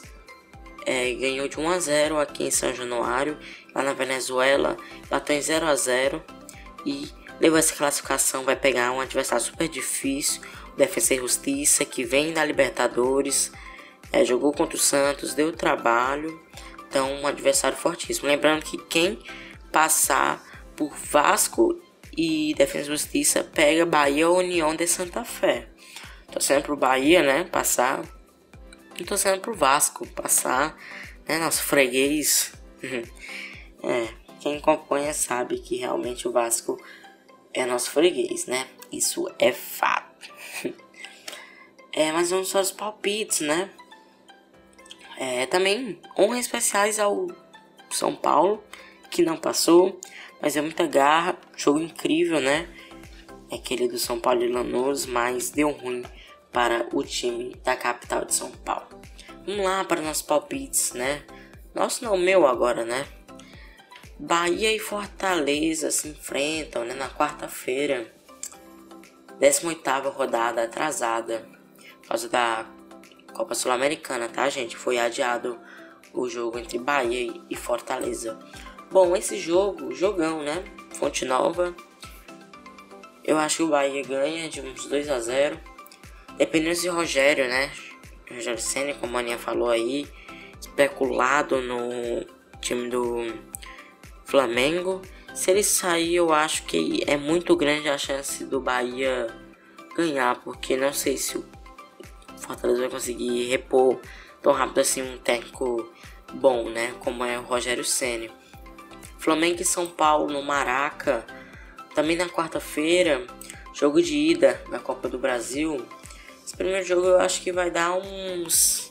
é, ganhou de 1 a 0 aqui em São Januário, lá na Venezuela, bateu em 0 a 0 e levou essa classificação. Vai pegar um adversário super difícil, Defensa e Justiça, que vem da Libertadores, é, jogou contra o Santos, deu trabalho, então um adversário fortíssimo. Lembrando que quem passar por Vasco e Defesa e Justiça pega Bahia ou União de Santa Fé. Torcendo pro Bahia, né? Passar. E torcendo pro Vasco passar. Né? Nosso freguês. é, quem acompanha sabe que realmente o Vasco é nosso freguês, né? Isso é fato. É, mas vamos só os palpites, né? É, também honras especiais ao São Paulo, que não passou, mas é muita garra, jogo incrível, né? É aquele do São Paulo e Lanús, mas deu ruim para o time da capital de São Paulo. Vamos lá para nossos palpites, né? Nosso não, meu agora, né? Bahia e Fortaleza se enfrentam né, na quarta-feira, 18 rodada atrasada, causa da Copa Sul-Americana, tá, gente? Foi adiado o jogo entre Bahia e Fortaleza. Bom, esse jogo, jogão, né? Fonte Nova. Eu acho que o Bahia ganha de uns 2 a 0 Dependendo de Rogério, né? Rogério Senna, como a Aninha falou aí, especulado no time do Flamengo. Se ele sair, eu acho que é muito grande a chance do Bahia ganhar, porque não sei se o Fortaleza vai conseguir repor tão rápido assim um técnico bom, né? Como é o Rogério Senna. Flamengo e São Paulo no Maraca. Também na quarta-feira, jogo de ida da Copa do Brasil. Esse primeiro jogo eu acho que vai dar uns.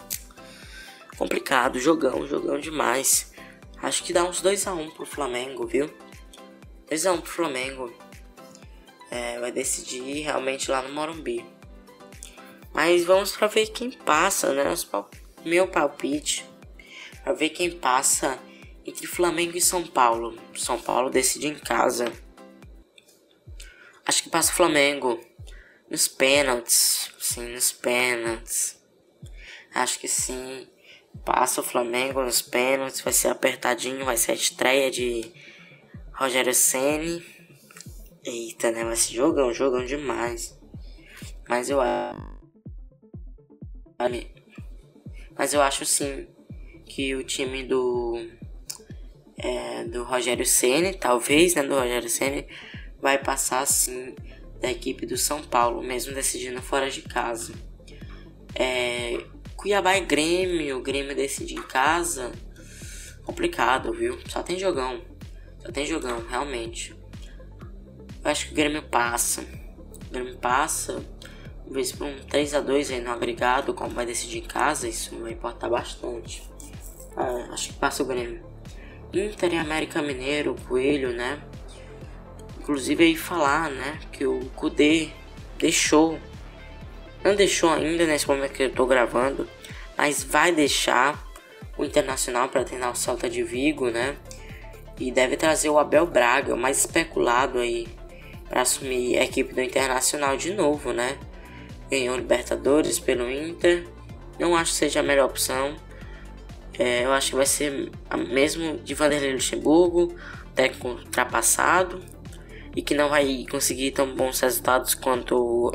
Complicado, jogão, jogão demais. Acho que dá uns 2x1 um pro Flamengo, viu? 2x1 um pro Flamengo. É, vai decidir realmente lá no Morumbi. Mas vamos para ver quem passa, né? Meu palpite. Pra ver quem passa entre Flamengo e São Paulo. São Paulo decide em casa. Acho que passa o Flamengo. Nos pênaltis. Sim, nos pênaltis. Acho que sim. Passa o Flamengo nos pênaltis. Vai ser apertadinho. Vai ser a estreia de Rogério Ceni. Eita, né? Vai ser jogão, jogão demais. Mas eu acho. Mas eu acho sim que o time do é, do Rogério Ceni, talvez, né, do Rogério Ceni, vai passar sim da equipe do São Paulo, mesmo decidindo fora de casa. É, Cuiabá e Grêmio, o Grêmio decide em casa, complicado, viu? Só tem jogão, só tem jogão, realmente. Eu acho que o Grêmio passa, o Grêmio passa, talvez por um 3 a 2 aí no agregado, como vai decidir em casa, isso vai importar bastante. É, acho que passa o Grêmio. Inter e América Mineiro, Coelho, né? Inclusive aí falar, né, que o Kudê deixou, não deixou ainda nesse momento que eu tô gravando, mas vai deixar o Internacional para treinar o Salta de Vigo, né? E deve trazer o Abel Braga, o mais especulado aí, para assumir a equipe do Internacional de novo, né? Ganhou Libertadores pelo Inter, não acho que seja a melhor opção. É, eu acho que vai ser mesmo de Vanderlei Luxemburgo, técnico ultrapassado e que não vai conseguir tão bons resultados quanto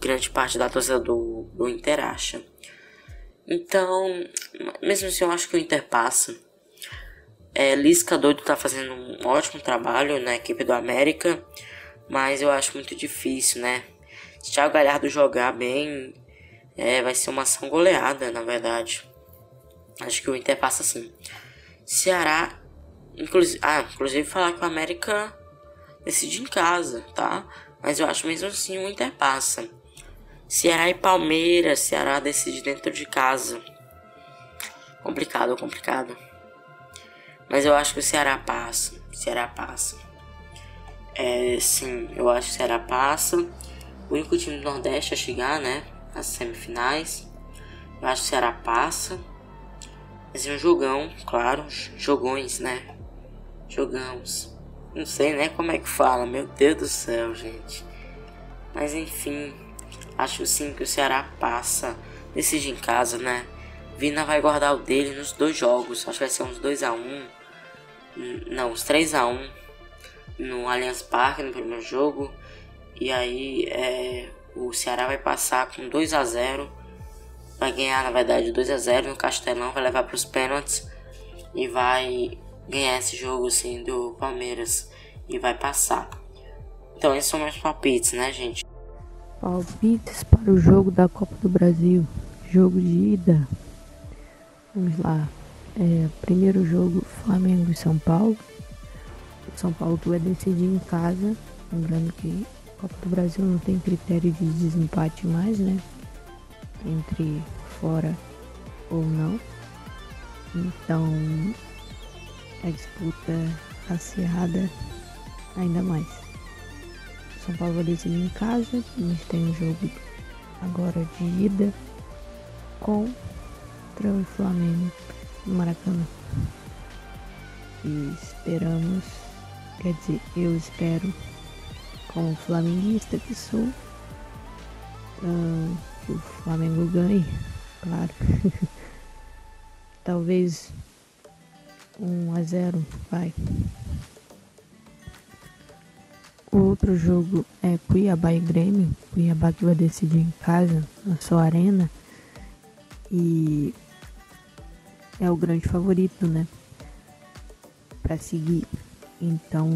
grande parte da torcida do, do Inter acha. Então, mesmo assim, eu acho que o Inter passa. É, Lisca doido tá fazendo um ótimo trabalho na equipe do América, mas eu acho muito difícil, né? Se Thiago Galhardo jogar bem, É, vai ser uma ação goleada, na verdade. Acho que o Inter passa assim. Ceará, inclusive, ah, inclusive falar que o América decide em casa, tá? Mas eu acho mesmo assim o Inter passa. Ceará e Palmeiras, Ceará decide dentro de casa. Complicado, complicado. Mas eu acho que o Ceará passa. Ceará passa. É, sim, eu acho que o Ceará passa. O único time do Nordeste a chegar, né? As semifinais. Eu acho que o Ceará passa. Mas é um jogão, claro. Jogões, né? Jogamos. Não sei né como é que fala. Meu Deus do céu, gente. Mas enfim. Acho sim que o Ceará passa. Decide em casa, né? Vina vai guardar o dele nos dois jogos. Acho que vai ser uns 2x1. Um. Não, uns 3x1 no Allianz Parque no primeiro jogo. E aí é, o Ceará vai passar com 2 a 0 Vai ganhar, na verdade, 2 a 0 no Castelão, vai levar para os pênaltis e vai ganhar esse jogo assim do Palmeiras e vai passar. Então esses são meus palpites, né, gente? Palpites para o jogo da Copa do Brasil. Jogo de ida. Vamos lá. É, primeiro jogo Flamengo e São Paulo. São Paulo vai decidir em casa. Lembrando que Copa do Brasil não tem critério de desempate mais, né? Entre fora ou não. Então a disputa acirrada ainda mais. São Paulo vai decidir em casa. A gente tem um jogo agora de ida contra o Flamengo no Maracanã. E esperamos Quer dizer, eu espero, como flamenguista que sou, uh, que o Flamengo ganhe, claro. Talvez 1 a 0 vai. O outro jogo é Cuiabá e Grêmio. Cuiabá que vai decidir em casa, na sua arena. E é o grande favorito, né? Para seguir então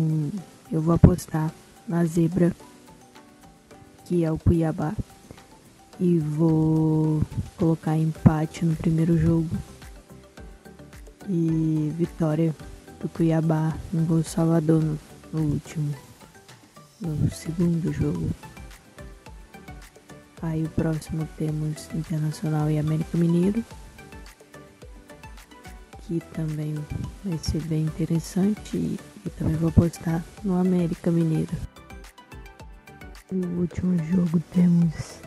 eu vou apostar na zebra, que é o Cuiabá. E vou colocar empate no primeiro jogo. E vitória do Cuiabá no Gol Salvador no, no último. No segundo jogo. Aí o próximo temos Internacional e América Mineiro que também vai ser bem interessante e, e também vou postar no América Mineiro. No último jogo temos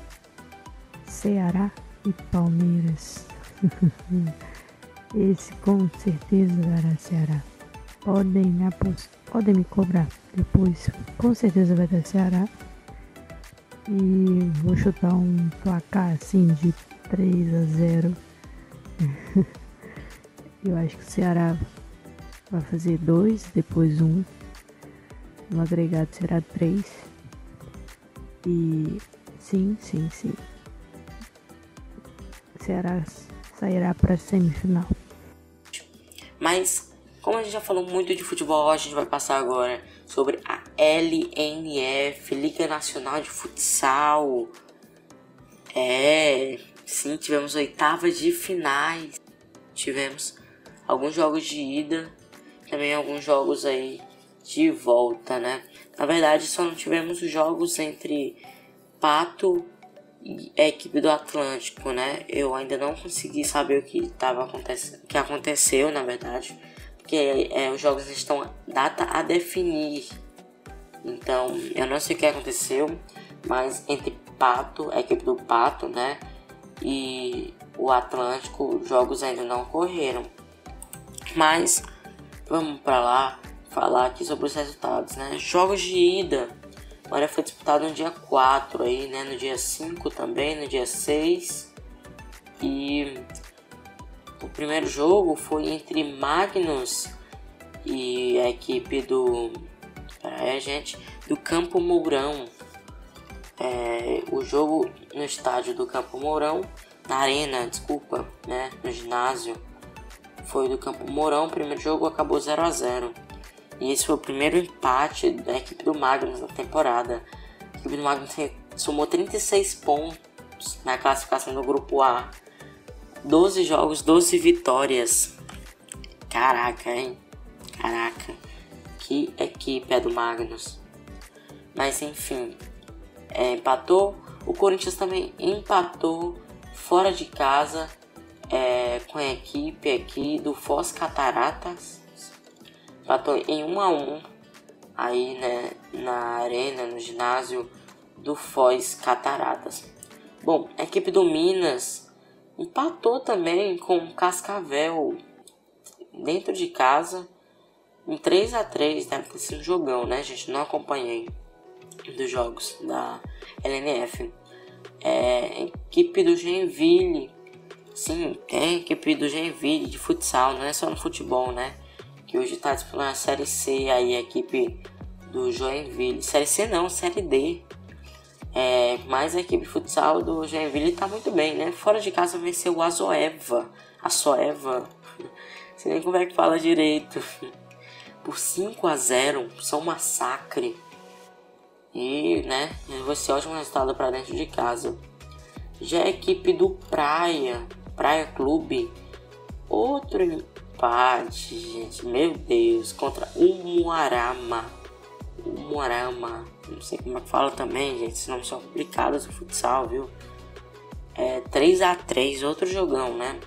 Ceará e Palmeiras. Esse com certeza dará Ceará. Podem, podem me cobrar depois. Com certeza vai dar Ceará. E vou chutar um placar assim de 3 a 0. Eu acho que o Ceará vai fazer dois, depois um. No agregado será três. E sim, sim, sim. Ceará sairá para semifinal. Mas, como a gente já falou muito de futebol, a gente vai passar agora sobre a LNF, Liga Nacional de Futsal. É, sim, tivemos oitavas de finais. Tivemos alguns jogos de ida, também alguns jogos aí de volta, né? Na verdade, só não tivemos os jogos entre Pato e a equipe do Atlântico, né? Eu ainda não consegui saber o que estava acontecendo, que aconteceu, na verdade, porque é, os jogos estão data a definir. Então, eu não sei o que aconteceu, mas entre Pato, a equipe do Pato, né, e o Atlântico, os jogos ainda não ocorreram. Mas vamos para lá falar aqui sobre os resultados, né? Jogos de ida. Agora foi disputado no dia 4 aí, né? No dia 5 também, no dia 6. E o primeiro jogo foi entre Magnus e a equipe do. Pera gente. Do Campo Mourão. É, o jogo no estádio do Campo Mourão, na arena, desculpa, né? No ginásio foi do Campo Mourão. O primeiro jogo acabou 0 a 0 E esse foi o primeiro empate da equipe do Magnus na temporada. A equipe do Magnus somou 36 pontos, na classificação do grupo A. 12 jogos, 12 vitórias. Caraca, hein? Caraca. Que equipe é do Magnus. Mas enfim, é, empatou. O Corinthians também empatou fora de casa é, com a equipe aqui do Foz Cataratas. Empatou em 1 a 1 aí né, na arena, no ginásio do Foz Cataratas. Bom, a equipe do Minas empatou também com Cascavel dentro de casa em 3 a 3 deve ter sido um jogão, né, gente? Não acompanhei dos jogos da LNF. É, equipe do Genville. Sim, tem equipe do Genville de futsal, não é só no futebol, né? Que hoje está disputando a Série C aí, a equipe do Joinville. Série C não, Série D. É, mas a equipe de futsal do Joinville está muito bem, né? Fora de casa venceu o Azoeva. A Soeva. Sei nem como é que fala direito. Por 5 a 0 São massacre. E, né, vai ser ótimo resultado para dentro de casa. Já a equipe do Praia, Praia Clube, outro empate, gente, meu Deus, contra o Muarama. O Muarama, não sei como é que fala também, gente, nomes são complicados no futsal, viu? É 3 a 3 outro jogão, né?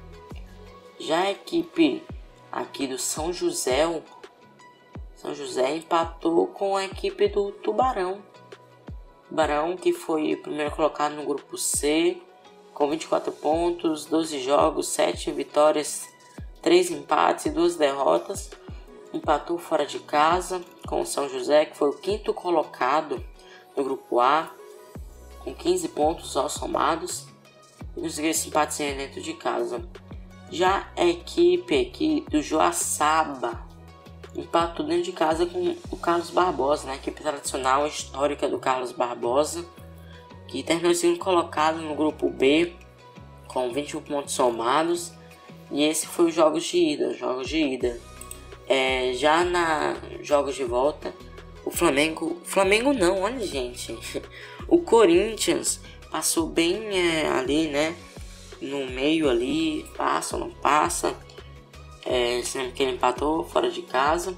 Já a equipe aqui do São José, São José empatou com a equipe do Tubarão. Barão, que foi o primeiro colocado no grupo C, com 24 pontos, 12 jogos, 7 vitórias, 3 empates e 2 derrotas. Empatou fora de casa com o São José, que foi o quinto colocado no grupo A, com 15 pontos só somados. E conseguiu esse empatezinho dentro de casa. Já a equipe aqui do Joaçaba empatou dentro de casa com o Carlos Barbosa, né? equipe tradicional histórica do Carlos Barbosa, que terminou sendo colocado no grupo B com 21 pontos somados. E esse foi os jogos de ida, jogos de ida. É, já na jogos de volta, o Flamengo, Flamengo não, olha gente, o Corinthians passou bem é, ali, né? No meio ali, passa ou não passa é, sendo que ele empatou fora de casa.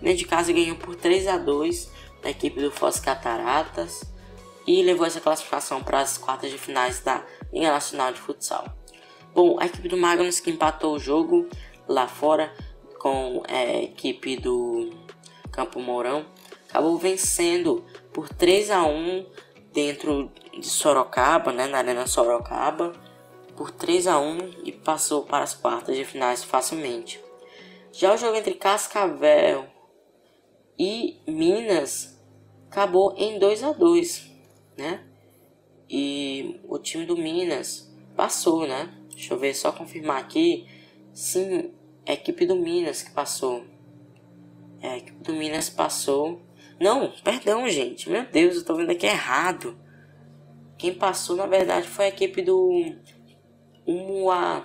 Dentro de casa ganhou por 3 a 2 da equipe do Foz Cataratas e levou essa classificação para as quartas de finais da Liga Nacional de Futsal. Bom, a equipe do Magnus que empatou o jogo lá fora com a equipe do Campo Mourão acabou vencendo por 3 a 1 dentro de Sorocaba, né, na Arena Sorocaba por 3 a 1 e passou para as quartas de finais facilmente. Já o jogo entre Cascavel e Minas acabou em 2 a 2, né? E o time do Minas passou, né? Deixa eu ver só confirmar aqui. Sim, é a equipe do Minas que passou. É, a equipe do Minas passou. Não, perdão, gente. Meu Deus, eu tô vendo aqui errado. Quem passou, na verdade, foi a equipe do um a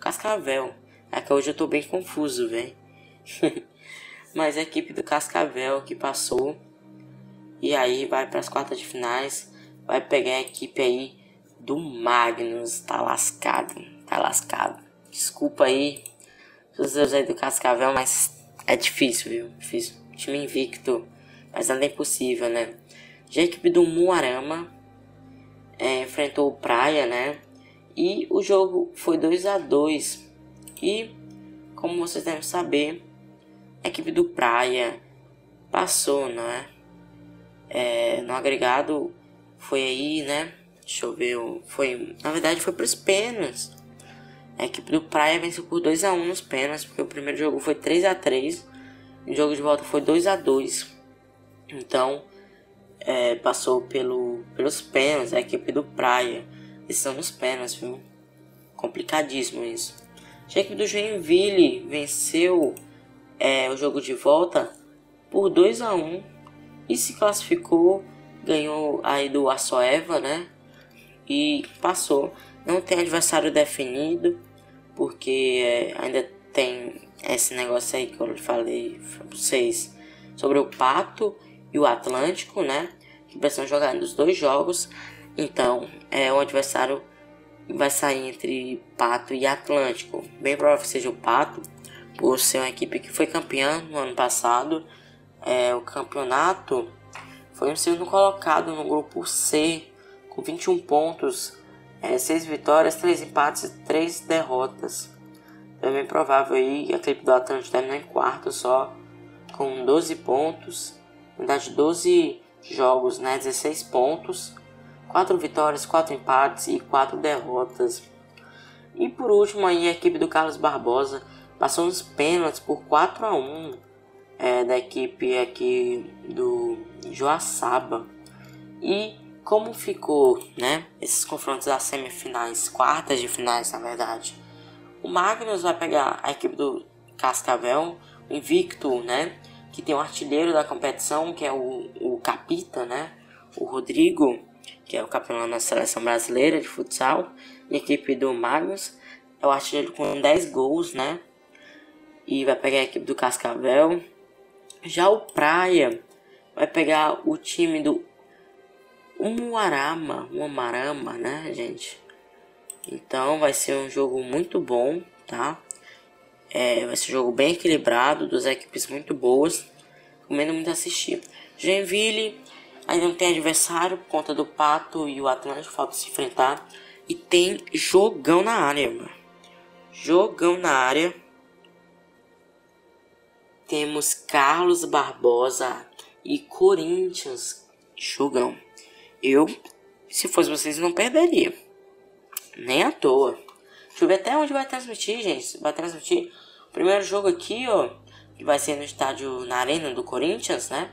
Cascavel. É que hoje eu tô bem confuso, velho. Mas a equipe do Cascavel que passou. E aí vai para as quartas de finais. Vai pegar a equipe aí do Magnus. Tá lascado. Tá lascado. Desculpa aí. Os aí do Cascavel, mas é difícil, viu? Difícil. Time invicto. Mas nada é impossível, né? Já a equipe do Muarama é, enfrentou o Praia, né? E o jogo foi 2 a 2 E como vocês devem saber, a equipe do Praia passou, não é? é no agregado foi aí, né? Deixa eu ver, foi, na verdade foi para os pênaltis. A equipe do Praia venceu por 2 a 1 nos pênaltis, porque o primeiro jogo foi 3 a 3 e o jogo de volta foi 2 a 2 Então, é, passou pelo, pelos pênaltis a equipe do Praia estão nos pênaltis, viu? Complicadíssimo isso. Já que do Joinville venceu é, o jogo de volta por 2 a 1 e se classificou, ganhou aí do Açoeva, né? E passou. Não tem adversário definido, porque é, ainda tem esse negócio aí que eu falei pra vocês sobre o Pato e o Atlântico, né? Que precisam jogar nos dois jogos Então, é o adversário vai sair entre Pato e Atlântico. Bem provável que seja o Pato, por ser uma equipe que foi campeã no ano passado. É, o campeonato foi o segundo colocado no grupo C, com 21 pontos, é, 6 vitórias, 3 empates e 3 derrotas. É bem provável aí a equipe do Atlântico terminar em quarto só, com 12 pontos, na verdade 12 jogos, né, 16 pontos 4 vitórias, 4 empates e 4 derrotas. E por último aí a equipe do Carlos Barbosa passou nos pênaltis por 4 a 1 é, da equipe aqui do Joaçaba. E como ficou, né, esses confrontos das semifinais, quartas de finais na verdade. O Magnus vai pegar a equipe do Cascavel, o invicto, né, que tem o artilheiro da competição, que é o, o Capita, né, o Rodrigo que é o campeão da seleção brasileira de futsal, a equipe do Magnus, é o artilheiro com 10 gols, né? E vai pegar a equipe do Cascavel. Já o Praia vai pegar o time do Umuarama, Umuarama, né, gente? Então vai ser um jogo muito bom, tá? É, vai ser um jogo bem equilibrado, duas equipes muito boas. Recomendo muito assistir. Joinville Ainda não tem adversário por conta do Pato e o Atlântico falta se enfrentar. E tem jogão na área, mano. Jogão na área. Temos Carlos Barbosa e Corinthians. Jogão. Eu, se fosse vocês, não perderia. Nem à toa. Deixa eu ver até onde vai transmitir, gente. Vai transmitir o primeiro jogo aqui, ó. Que vai ser no estádio, na arena do Corinthians, né?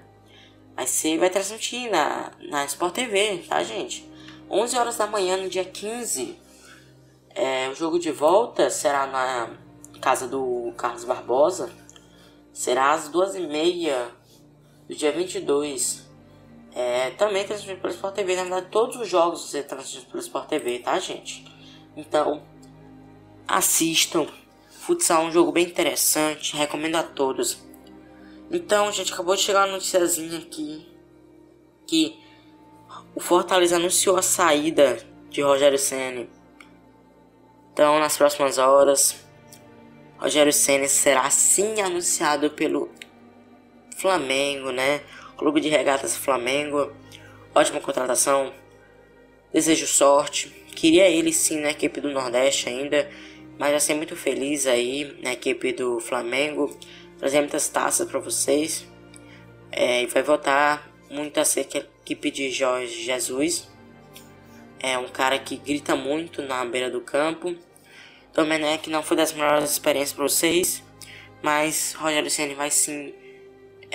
Vai ser, vai transmitir na, na Sport TV, tá, gente? 11 horas da manhã no dia 15. É, o jogo de volta será na casa do Carlos Barbosa. Será às 2h30 do dia 22. É, também transmitido pelo Sport TV. Na verdade, todos os jogos vão ser transmitidos pelo Sport TV, tá, gente? Então, assistam. Futsal é um jogo bem interessante. Recomendo a todos. Então, gente, acabou de chegar uma noticiazinha aqui que o Fortaleza anunciou a saída de Rogério Ceni. Então, nas próximas horas, Rogério Ceni será sim anunciado pelo Flamengo, né? Clube de Regatas Flamengo. Ótima contratação. Desejo sorte. Queria ele sim na equipe do Nordeste ainda, mas já ser muito feliz aí na equipe do Flamengo trazer muitas taças para vocês. É, e vai voltar muito a ser a equipe de Jorge Jesus. É um cara que grita muito na beira do campo. Domenech não foi das melhores experiências para vocês, mas Rogério Ceni vai sim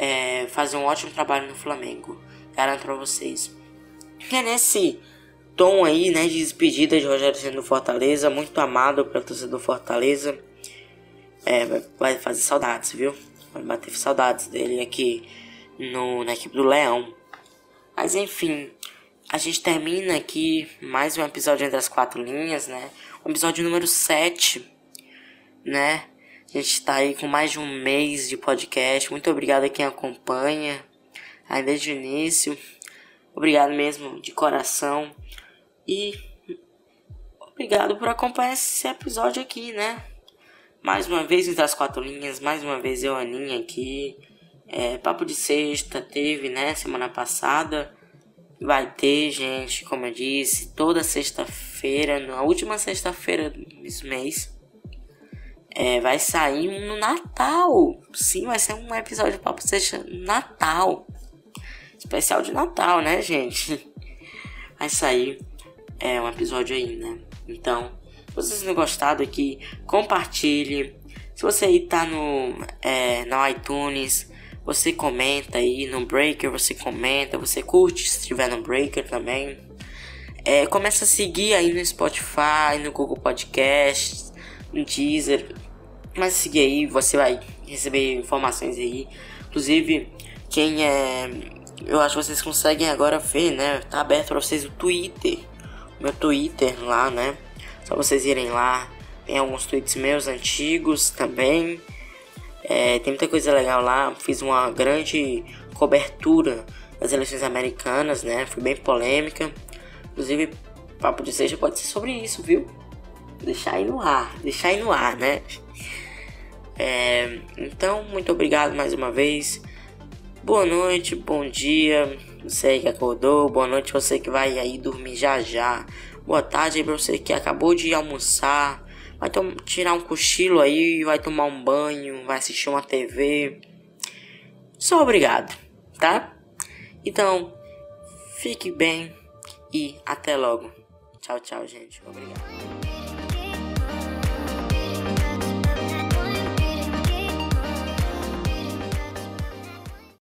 é, fazer um ótimo trabalho no Flamengo. Garanto para vocês. E é nesse tom aí, né, de despedida de Rogério Ceni do Fortaleza, muito amado pela torcida do Fortaleza. É, vai fazer saudades, viu? Vai bater saudades dele aqui no, na equipe do Leão. Mas enfim, a gente termina aqui mais um episódio entre as quatro linhas, né? O episódio número 7, né? A gente tá aí com mais de um mês de podcast. Muito obrigado a quem acompanha aí desde o início. Obrigado mesmo de coração. E obrigado por acompanhar esse episódio aqui, né? Mais uma vez entre as quatro linhas, mais uma vez eu, Aninha, aqui. É, papo de sexta teve, né, semana passada. Vai ter, gente, como eu disse, toda sexta-feira, na última sexta-feira desse mês. É, vai sair no Natal. Sim, vai ser um episódio de Papo no Natal. Especial de Natal, né, gente? Vai sair é, um episódio aí, né? Então, se vocês tenham gostado aqui, compartilhe. Se você aí tá no, é, no iTunes, você comenta aí no Breaker, você comenta, você curte se estiver no Breaker também. É, começa a seguir aí no Spotify, no Google Podcast, no Deezer. Mas seguir aí, você vai receber informações aí. Inclusive, quem é. Eu acho que vocês conseguem agora ver, né? Tá aberto pra vocês o Twitter. Meu Twitter lá, né? Só vocês irem lá. Tem alguns tweets meus antigos também. É, tem muita coisa legal lá. Fiz uma grande cobertura das eleições americanas, né? Foi bem polêmica. Inclusive, papo de seja pode ser sobre isso, viu? Deixar aí no ar, deixar aí no ar, né? É, então, muito obrigado mais uma vez. Boa noite, bom dia. Você que acordou, boa noite você que vai aí dormir já já. Boa tarde pra você que acabou de almoçar. Vai tirar um cochilo aí, vai tomar um banho, vai assistir uma TV. Só obrigado, tá? Então, fique bem e até logo. Tchau, tchau, gente. Obrigado.